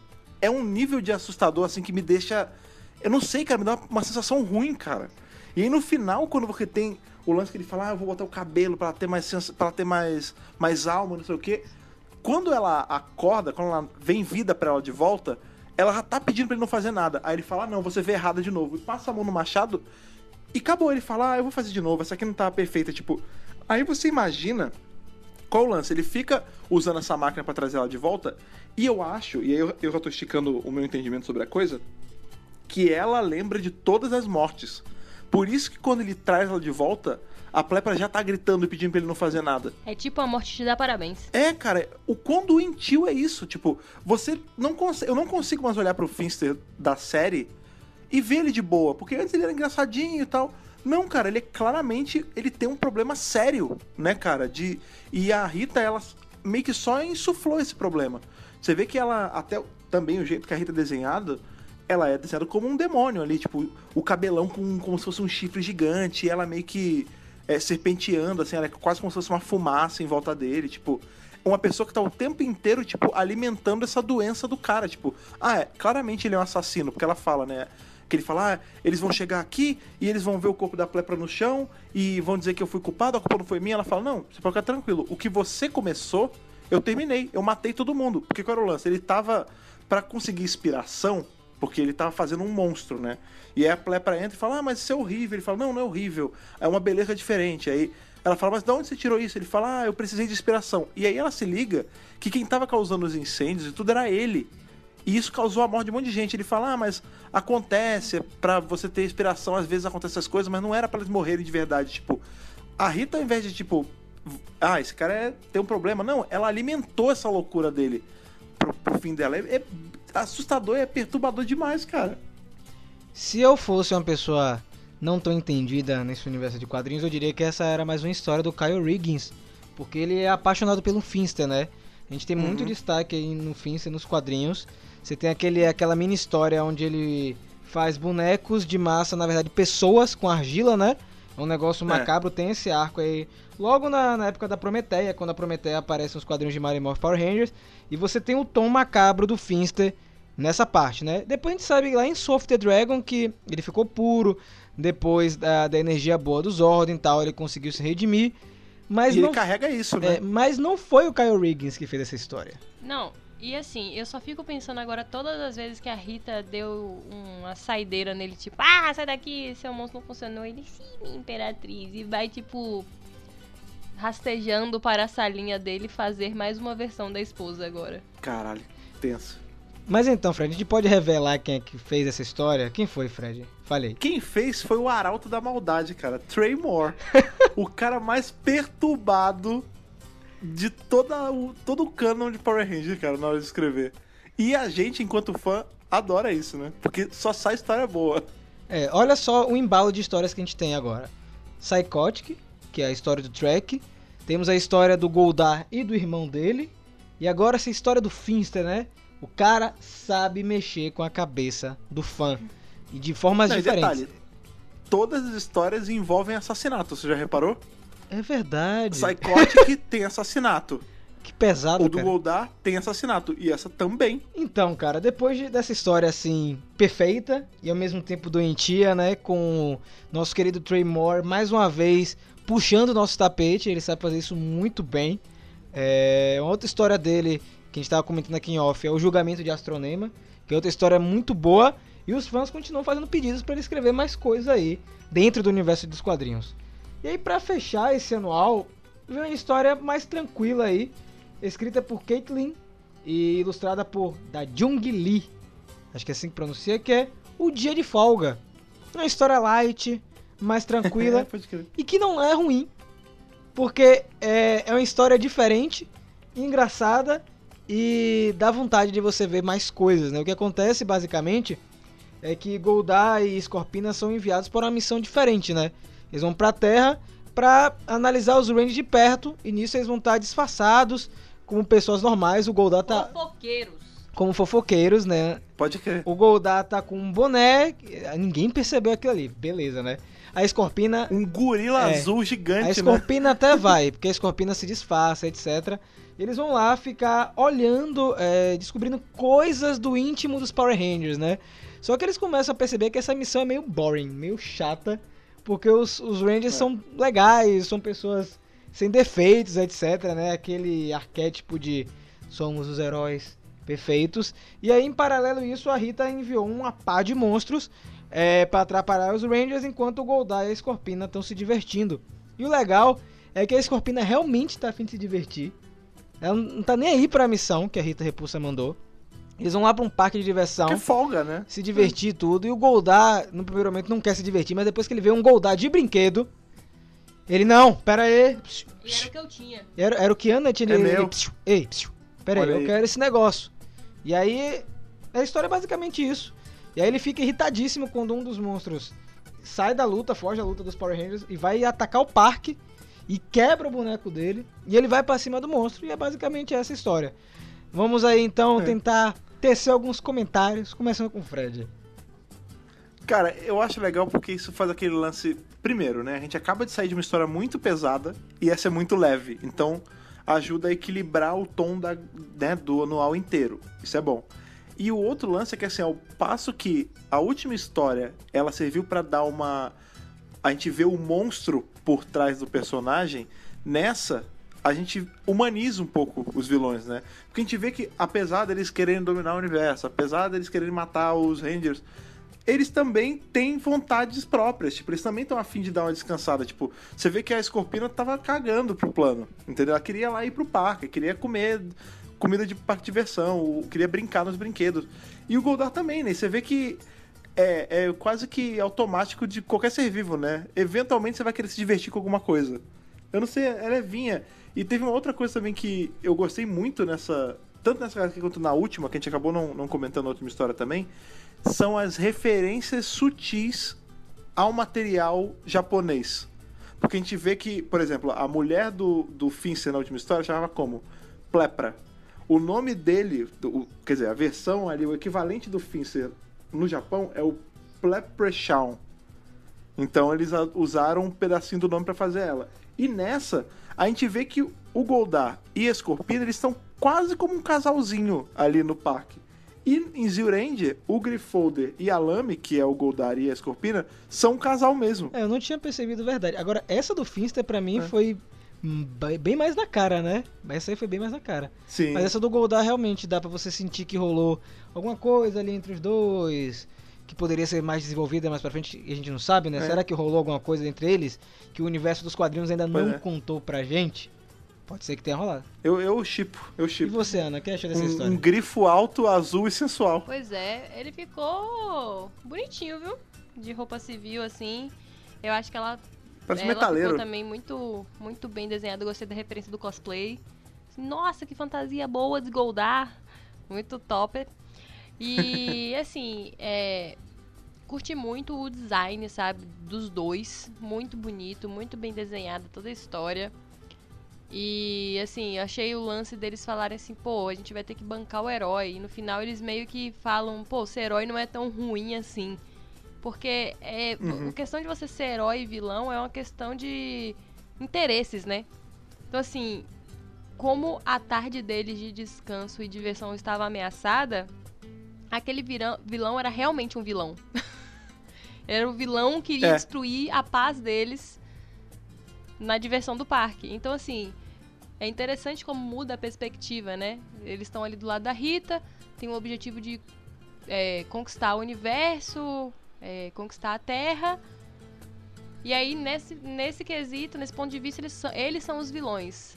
é um nível de assustador assim que me deixa. Eu não sei, cara, me dá uma sensação ruim, cara. E aí no final, quando você tem o lance que ele fala, ah, eu vou botar o cabelo pra ter mais sens- pra ter mais, mais alma, não sei o quê. Quando ela acorda, quando ela vem vida pra ela de volta, ela já tá pedindo pra ele não fazer nada. Aí ele fala, ah, não, você vê errada de novo. E passa a mão no machado e acabou. Ele fala, ah, eu vou fazer de novo, essa aqui não tá perfeita. Tipo, aí você imagina qual o lance? Ele fica usando essa máquina pra trazer ela de volta. E eu acho, e aí eu, eu já tô esticando o meu entendimento sobre a coisa, que ela lembra de todas as mortes. Por isso que quando ele traz ela de volta, a Plepra já tá gritando e pedindo pra ele não fazer nada. É tipo a morte te dá parabéns. É, cara, o quão doentio é isso? Tipo, você não consegue. Eu não consigo mais olhar pro Finster da série e ver ele de boa, porque antes ele era engraçadinho e tal. Não, cara, ele é claramente. Ele tem um problema sério, né, cara? De. E a Rita, ela meio que só insuflou esse problema. Você vê que ela, até também o jeito que a Rita é desenhada, ela é desenhada como um demônio ali, tipo, o cabelão com, como se fosse um chifre gigante, e ela meio que é, serpenteando, assim, ela é quase como se fosse uma fumaça em volta dele, tipo, uma pessoa que tá o tempo inteiro, tipo, alimentando essa doença do cara, tipo, ah, é, claramente ele é um assassino, porque ela fala, né, que ele fala, ah, eles vão chegar aqui e eles vão ver o corpo da plepra no chão e vão dizer que eu fui culpado, a culpa não foi minha. Ela fala, não, você pode ficar tranquilo, o que você começou, eu terminei, eu matei todo mundo. Porque qual era o lance? Ele tava, pra conseguir inspiração, porque ele tava fazendo um monstro, né? E aí a plepra entra e fala, ah, mas isso é horrível. Ele fala, não, não é horrível, é uma beleza diferente. Aí ela fala, mas de onde você tirou isso? Ele fala, ah, eu precisei de inspiração. E aí ela se liga que quem tava causando os incêndios e tudo era ele. E isso causou a morte de um monte de gente. Ele fala, ah, mas acontece, é pra você ter inspiração, às vezes acontecem essas coisas, mas não era pra eles morrerem de verdade. Tipo, a Rita, ao invés de, tipo, ah, esse cara é, tem um problema. Não, ela alimentou essa loucura dele pro, pro fim dela. É, é assustador, é perturbador demais, cara. Se eu fosse uma pessoa não tão entendida nesse universo de quadrinhos, eu diria que essa era mais uma história do Kyle Riggins, porque ele é apaixonado pelo Finster, né? A gente tem muito Uhum. destaque aí no Finster, nos quadrinhos. Você tem aquele, aquela mini história onde ele faz bonecos de massa, na verdade pessoas com argila, né? É um negócio É. macabro, tem esse arco aí. Logo na, na época da Prometeia, quando a Prometeia aparece nos quadrinhos de Mario Morph Power Rangers. E você tem o tom macabro do Finster nessa parte, né? Depois a gente sabe lá em Soul the Dragon que ele ficou puro. Depois da, da energia boa dos Zordon e tal, ele conseguiu se redimir. Mas e não, ele carrega isso, né? é, mas não foi o Kyle Riggins que fez essa história. Não, e assim, eu só fico pensando agora todas as vezes que a Rita deu uma saideira nele, tipo, ah, sai daqui, seu monstro não funcionou. Ele, sim, minha imperatriz. E vai, tipo, rastejando para a salinha dele fazer mais uma versão da esposa agora. Caralho, tenso. Mas então, Fred, a gente pode revelar quem é que fez essa história? Quem foi, Fred? Falei. Quem fez foi o Arauto da Maldade, cara. Trey Moore. *laughs* o cara mais perturbado de toda o, todo o canon de Power Ranger, cara, na hora de escrever. E a gente, enquanto fã, adora isso, né? Porque só sai história boa. É, olha só o embalo de histórias que a gente tem agora. Psychotic, que é a história do Trek. Temos a história do Goldar e do irmão dele. E agora essa história do Finster, né? O cara sabe mexer com a cabeça do fã. E de formas Não, diferentes. detalhe, todas as histórias envolvem assassinato, você já reparou? É verdade. Psychotic *laughs* tem assassinato. Que pesado, O do cara. Goldar tem assassinato. E essa também. Então, cara, depois de- dessa história assim perfeita e ao mesmo tempo doentia, né, com o nosso querido Trey Moore mais uma vez puxando o nosso tapete, ele sabe fazer isso muito bem. É, uma outra história dele que a gente tava comentando aqui em off é o Julgamento de Astronema, que é outra história muito boa e os fãs continuam fazendo pedidos para ele escrever mais coisas aí dentro do universo dos quadrinhos. E aí pra fechar esse anual, vem uma história mais tranquila aí, escrita por Caitlin e ilustrada por da Jung Lee. Acho que é assim que pronuncia, que é O Dia de Folga. Uma história light, mais tranquila *laughs* crer. e que não é ruim, porque é, é uma história diferente, engraçada e dá vontade de você ver mais coisas, né? O que acontece basicamente é que Goldar e Scorpina são enviados para uma missão diferente, né? Eles vão pra Terra pra analisar os Rangers de perto e nisso eles vão estar disfarçados como pessoas normais. O Goldar tá Fofoqueiros. como fofoqueiros, né? Pode crer. O Goldar tá com um boné, ninguém percebeu aquilo ali, beleza, né? A Scorpina Um gorila É. azul a gigante, né? Scorpina até *laughs* vai, porque a Scorpina se disfarça, etc. Eles vão lá ficar olhando, é, descobrindo coisas do íntimo dos Power Rangers, né? Só que eles começam a perceber que essa missão é meio boring, meio chata, porque os, os Rangers É. são legais, são pessoas sem defeitos, etc, né? Aquele arquétipo de somos os heróis perfeitos. E aí, em paralelo a isso, a Rita enviou uma pá de monstros é, para atrapalhar os Rangers, enquanto o Goldar e a Scorpina estão se divertindo. E o legal é que a Scorpina realmente tá afim de se divertir. Ela não tá nem aí pra missão que a Rita Repulsa mandou. Eles vão lá pra um parque de diversão, Que folga, né? se divertir e tudo. E o Goldar, no primeiro momento, não quer se divertir, mas depois que ele vê um Goldar de brinquedo, ele, não, pera aí. E era o que eu tinha. Era, era o que Ana tinha É ele, meu. psiu, Ei, psiu, pera aí, Olha eu aí. quero esse negócio. E aí, a história é basicamente isso. E aí ele fica irritadíssimo quando um dos monstros sai da luta, foge da luta dos Power Rangers e vai atacar o parque e quebra o boneco dele. E ele vai pra cima do monstro. E é basicamente essa história. Vamos aí então É. tentar tecer alguns comentários, começando com o Fred. Cara, eu acho legal porque isso faz aquele lance. Primeiro, né? A gente acaba de sair de uma história muito pesada e essa é muito leve. Então ajuda a equilibrar o tom da, né, do anual inteiro. Isso é bom. E o outro lance é que, assim, ao passo que a última história ela serviu pra dar uma. A gente vê o monstro por trás do personagem, nessa a gente humaniza um pouco os vilões, né? Porque a gente vê que, apesar deles quererem dominar o universo, apesar deles quererem matar os Rangers, eles também têm vontades próprias. Tipo, eles também estão afim de dar uma descansada. Tipo, você vê que a Scorpina tava cagando pro plano, entendeu? Ela queria lá ir pro parque, queria comer comida de parque de diversão, queria brincar nos brinquedos. E o Goldar também, né? Você vê que é, é quase que automático de qualquer ser vivo, né? Eventualmente você vai querer se divertir com alguma coisa. Eu não sei, ela é vinha. E teve uma outra coisa também que eu gostei muito nessa. Tanto nessa HQ quanto na última, que a gente acabou não, não comentando na última história também, são as referências sutis ao material japonês. Porque a gente vê que, por exemplo, a mulher do, do Finster na última história chamava como Plepra. O nome dele, do- quer dizer, a versão ali, o equivalente do Finster no Japão é o Plepreshaun. Então eles usaram um pedacinho do nome pra fazer ela. E nessa, a gente vê que o Goldar e a Scorpina, eles estão quase como um casalzinho ali no parque. E em Zyurend, o Grifolder e a Lame, que é o Goldar e a Scorpina, são um casal mesmo. É, eu não tinha percebido verdade. Agora, essa do Finster pra mim É. foi hum, bem mais na cara, né? Essa aí foi bem mais na cara. Sim. Mas essa do Goldar realmente dá pra você sentir que rolou alguma coisa ali entre os dois, que poderia ser mais desenvolvida mais pra frente, e a gente não sabe, né? É. Será que rolou alguma coisa entre eles que o universo dos quadrinhos ainda Pois não é. contou pra gente? Pode ser que tenha rolado. Eu, eu chipo, eu E chipo. você, Ana, o que acha dessa Um, história? um grifo alto, azul e sensual. Pois é, ele ficou bonitinho, viu? De roupa civil, assim. Eu acho que ela, Parece ela metaleiro. ficou também muito, muito bem desenhada. Eu gostei da referência do cosplay. Nossa, que fantasia boa de Goldar. Muito top. E, *laughs* assim, é, curti muito o design, sabe? Dos dois. Muito bonito, muito bem desenhada toda a história. E assim, eu achei o lance deles falarem assim, pô, a gente vai ter que bancar o herói. E no final eles meio que falam, pô, ser herói não é tão ruim assim. Porque é, Uhum. a questão de você ser herói e vilão é uma questão de interesses, né? Então assim, como a tarde deles de descanso e diversão estava ameaçada, aquele virão- vilão era realmente um vilão. *laughs* era o vilão que iria É. destruir a paz deles na diversão do parque. Então, assim, é interessante como muda a perspectiva, né? Eles estão ali do lado da Rita, tem o objetivo de é, conquistar o universo, é, conquistar a Terra. E aí, nesse, nesse quesito, nesse ponto de vista, eles são, eles são os vilões.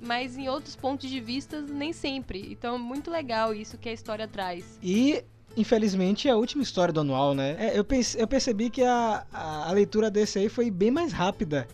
Mas em outros pontos de vista, nem sempre. Então é muito legal isso que a história traz. E, infelizmente, é a última história do anual, né? É, eu, pense- eu percebi que a, a, a leitura desse aí foi bem mais rápida.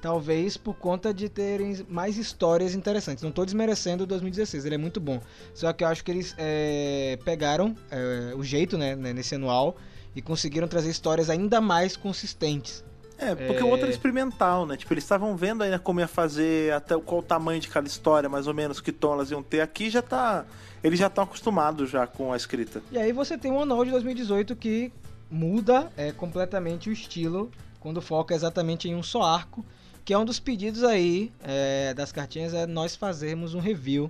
Talvez por conta de terem mais histórias interessantes. Não tô desmerecendo o 2016, ele é muito bom. Só que eu acho que eles é, pegaram é, o jeito, né, né, nesse anual e conseguiram trazer histórias ainda mais consistentes. É, porque o outro era experimental, né? Tipo, eles estavam vendo ainda como ia fazer, até o- qual o tamanho de cada história, mais ou menos, que tom elas iam ter. Aqui já tá. Eles já estão acostumados já com a escrita. E aí você tem um anual de 2018 que muda é, completamente o estilo, quando foca exatamente em um só arco, que é um dos pedidos aí é, das cartinhas é nós fazermos um review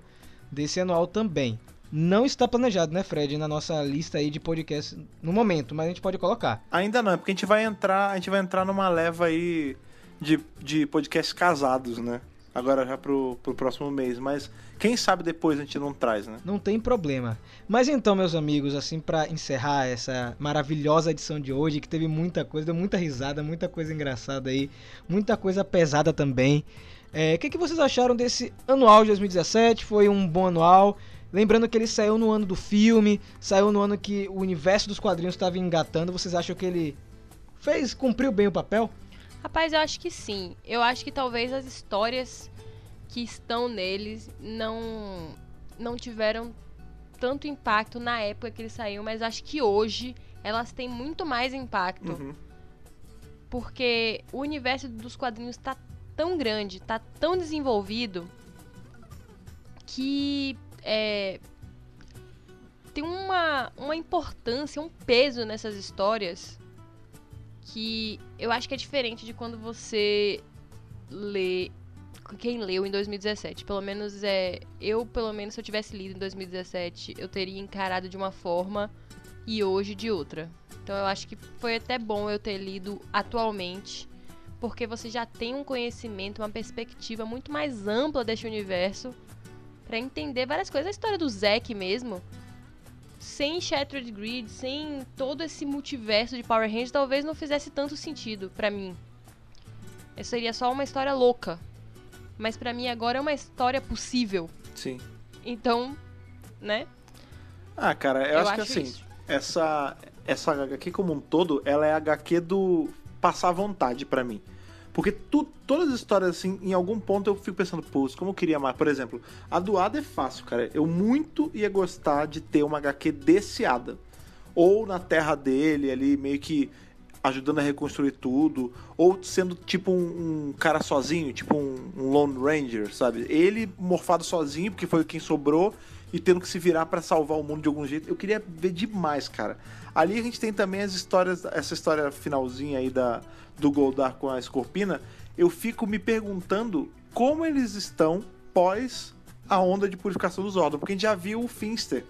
desse anual também. Não está planejado, né, Fred, na nossa lista aí de podcasts no momento, mas a gente pode colocar. Ainda não, é porque a gente vai entrar, a gente vai entrar numa leva aí de, de podcasts casados, né? Agora já pro, pro próximo mês. Mas quem sabe depois a gente não traz, né? Não tem problema. Mas então, meus amigos, assim, pra encerrar essa maravilhosa edição de hoje, que teve muita coisa, deu muita risada, muita coisa engraçada aí, muita coisa pesada também. É, O que, que vocês acharam desse anual de 2017? Foi um bom anual. Lembrando que ele saiu no ano do filme, saiu no ano que o universo dos quadrinhos estava engatando. Vocês acham que ele fez, cumpriu bem o papel? Rapaz, eu acho que sim. Eu acho que talvez as histórias que estão neles não não tiveram tanto impacto na época que ele saiu, mas acho que hoje elas têm muito mais impacto, Uhum. porque o universo dos quadrinhos tá tão grande, tá tão desenvolvido que é, tem uma, uma importância, um peso nessas histórias que eu acho que é diferente de quando você lê quem leu em 2017. Pelo menos é eu, pelo menos se eu tivesse lido em 2017, eu teria encarado de uma forma e hoje de outra. Então eu acho que foi até bom eu ter lido atualmente, porque você já tem um conhecimento, uma perspectiva muito mais ampla deste universo Pra entender várias coisas. A história do Zack mesmo, sem Shattered Grid, sem todo esse multiverso de Power Rangers, talvez não fizesse tanto sentido pra mim. Essa seria só uma história louca. Mas pra mim agora é uma história possível. Sim. Então, né? Ah, cara, eu, Eu acho, que acho assim, isso. essa essa HQ como um todo, ela é a HQ do passar vontade pra mim. Porque tu, todas as histórias, assim, em algum ponto eu fico pensando, pô, como eu queria mais. Por exemplo, a do Ada é fácil, cara. Eu muito ia gostar de ter uma HQ desse Ada. Ou na terra dele, ali, meio que ajudando a reconstruir tudo. Ou sendo tipo um, um cara sozinho, tipo um, um Lone Ranger, sabe? Ele morfado sozinho, porque foi quem sobrou. e tendo que se virar pra salvar o mundo de algum jeito. Eu queria ver demais, cara. Ali a gente tem também as histórias, essa história finalzinha aí da, do Goldar com a Escorpina. Eu fico me perguntando como eles estão pós a onda de purificação dos órgãos, porque a gente já viu o Finster.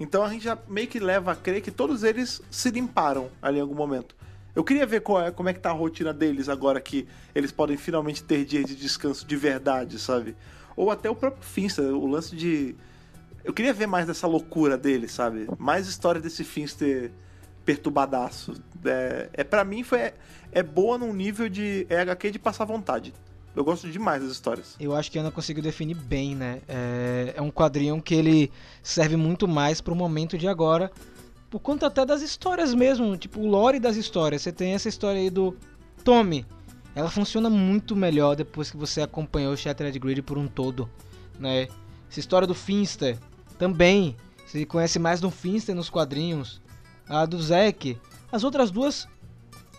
Então a gente já meio que leva a crer que todos eles se limparam ali em algum momento. Eu queria ver é, como é que tá a rotina deles agora que eles podem finalmente ter dias de descanso de verdade, sabe? Ou até o próprio Finster, o lance de. Eu queria ver mais dessa loucura dele, sabe? Mais história desse Finster perturbadaço. É, é para mim foi é boa num nível de é HQ de passar vontade. Eu gosto demais das histórias. Eu acho que Ana conseguiu definir bem, né? É, é um quadrinho que ele serve muito mais pro momento de agora, por conta até das histórias mesmo, tipo o lore das histórias. Você tem essa história aí do Tommy. Ela funciona muito melhor depois que você acompanhou Shattered Grid por um todo, né? Essa história do Finster também. Você conhece mais do Finster nos quadrinhos. A do Zack. As outras duas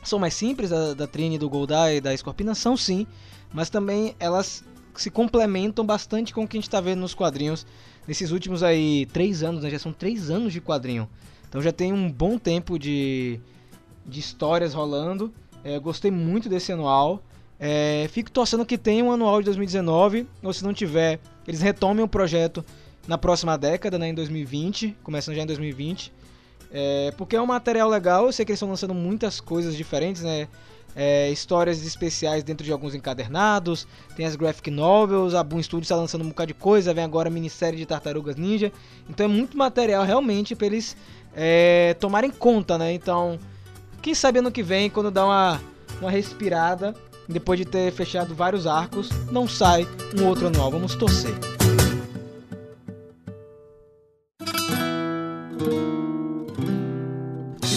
são mais simples, da, da Trini, do Goldar e da Escorpina, são sim, mas também elas se complementam bastante com o que a gente está vendo nos quadrinhos nesses últimos aí três anos, né? Já são três anos de quadrinho. Então já tem um bom tempo de, de histórias rolando. É, gostei muito desse anual. É, fico torcendo que tenha um anual de 2019, ou se não tiver, eles retomem o projeto na próxima década, né, em 2020, começando já em 2020. É, porque é um material legal, eu sei que eles estão lançando muitas coisas diferentes, né? É, histórias especiais dentro de alguns encadernados, tem as graphic novels, a Boom Studios está lançando um bocado de coisa, vem agora a minissérie de Tartarugas Ninja, então é muito material realmente para eles é, tomarem conta, né? Então, quem sabe ano que vem, quando dá uma, uma respirada, depois de ter fechado vários arcos, não sai um outro anual, vamos torcer.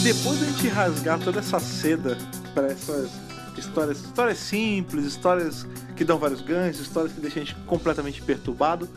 Depois da gente rasgar toda essa seda para essas histórias, histórias simples, histórias que dão vários ganhos, histórias que deixam a gente completamente perturbado,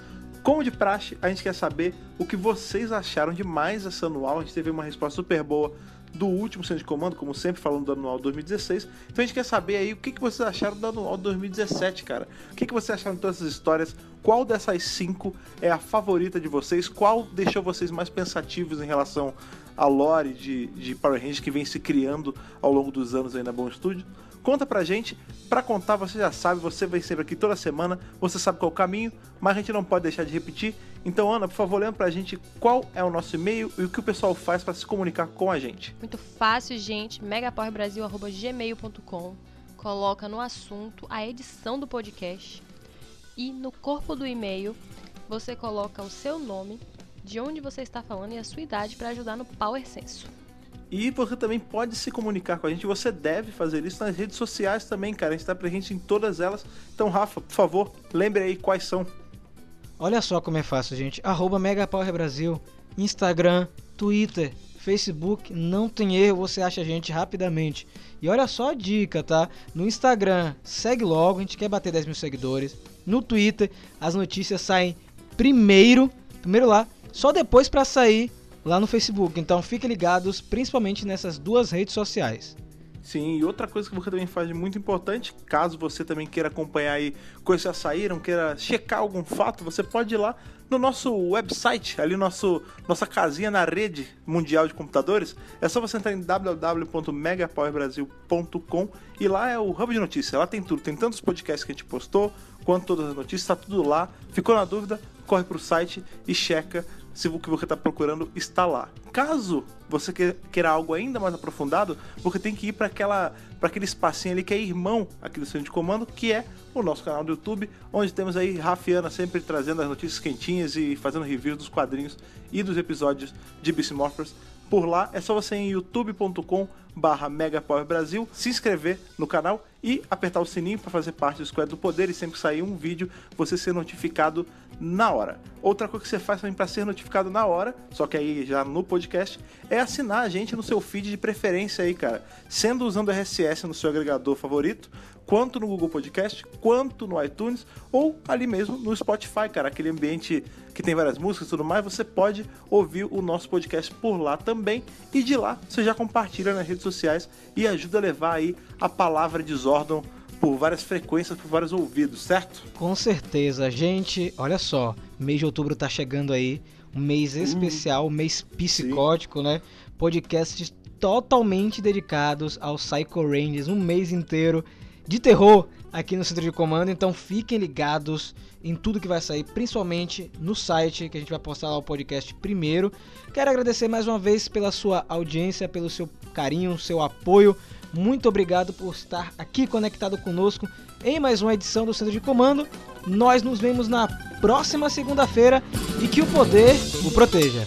como de praxe, a gente quer saber o que vocês acharam de mais essa anual. A gente teve uma resposta super boa do último centro de comando, como sempre, falando do anual 2016. Então a gente quer saber aí o que, que vocês acharam do anual 2017, cara. O que, que vocês acharam de todas essas histórias? Qual dessas cinco é a favorita de vocês? Qual deixou vocês mais pensativos em relação à lore de, de Power Rangers que vem se criando ao longo dos anos aí na Bom Estúdio? Conta pra gente. Pra contar, você já sabe, você vem sempre aqui toda semana, você sabe qual é o caminho, mas a gente não pode deixar de repetir. Então, Ana, por favor, lembra pra gente qual é o nosso e-mail e o que o pessoal faz para se comunicar com a gente. Muito fácil, gente. megapowerbrasil.gmail.com Coloca no assunto a edição do podcast e no corpo do e-mail você coloca o seu nome, de onde você está falando e a sua idade para ajudar no Power Senso. E você também pode se comunicar com a gente, você deve fazer isso nas redes sociais também, cara. A gente tá presente em todas elas. Então, Rafa, por favor, lembre aí quais são. Olha só como é fácil, gente. Arroba Brasil, Instagram, Twitter, Facebook, não tem erro, você acha a gente rapidamente. E olha só a dica, tá? No Instagram, segue logo, a gente quer bater 10 mil seguidores. No Twitter, as notícias saem primeiro, primeiro lá, só depois pra sair lá no Facebook. Então fiquem ligados, principalmente nessas duas redes sociais. Sim, e outra coisa que você também faz muito importante, caso você também queira acompanhar aí coisas que já saíram, queira checar algum fato, você pode ir lá no nosso website, ali nosso nossa casinha na rede mundial de computadores. É só você entrar em www.megapowerbrasil.com e lá é o hub de notícias. Lá tem tudo, tem tantos podcasts que a gente postou, quanto todas as notícias, tá tudo lá. Ficou na dúvida? Corre pro site e checa se o que você está procurando está lá. Caso você queira algo ainda mais aprofundado, você tem que ir para aquela para aquele espacinho ali que é irmão aqui do centro de comando, que é o nosso canal do YouTube, onde temos aí Rafiana sempre trazendo as notícias quentinhas e fazendo reviews dos quadrinhos e dos episódios de Beast Morphers. Por lá é só você ir em youtube.com barra Brasil, se inscrever no canal e apertar o sininho para fazer parte do Squad do Poder e sempre que sair um vídeo você ser notificado na hora. Outra coisa que você faz também para ser notificado na hora, só que aí já no podcast, é assinar a gente no seu feed de preferência aí, cara. Sendo usando RSS no seu agregador favorito, quanto no Google Podcast, quanto no iTunes ou ali mesmo no Spotify, cara, aquele ambiente que tem várias músicas e tudo mais, você pode ouvir o nosso podcast por lá também. E de lá você já compartilha nas redes sociais e ajuda a levar aí a palavra de Zordon por várias frequências, por vários ouvidos, certo? Com certeza, gente. Olha só, mês de outubro tá chegando aí, um mês especial, um mês psicótico, né? Podcasts totalmente dedicados ao Psycho Rangers, um mês inteiro de terror aqui no centro de comando. Então fiquem ligados em tudo que vai sair, principalmente no site que a gente vai postar lá o podcast primeiro. Quero agradecer mais uma vez pela sua audiência, pelo seu carinho, seu apoio. Muito obrigado por estar aqui conectado conosco em mais uma edição do Centro de Comando. Nós nos vemos na próxima segunda-feira e que o poder o proteja.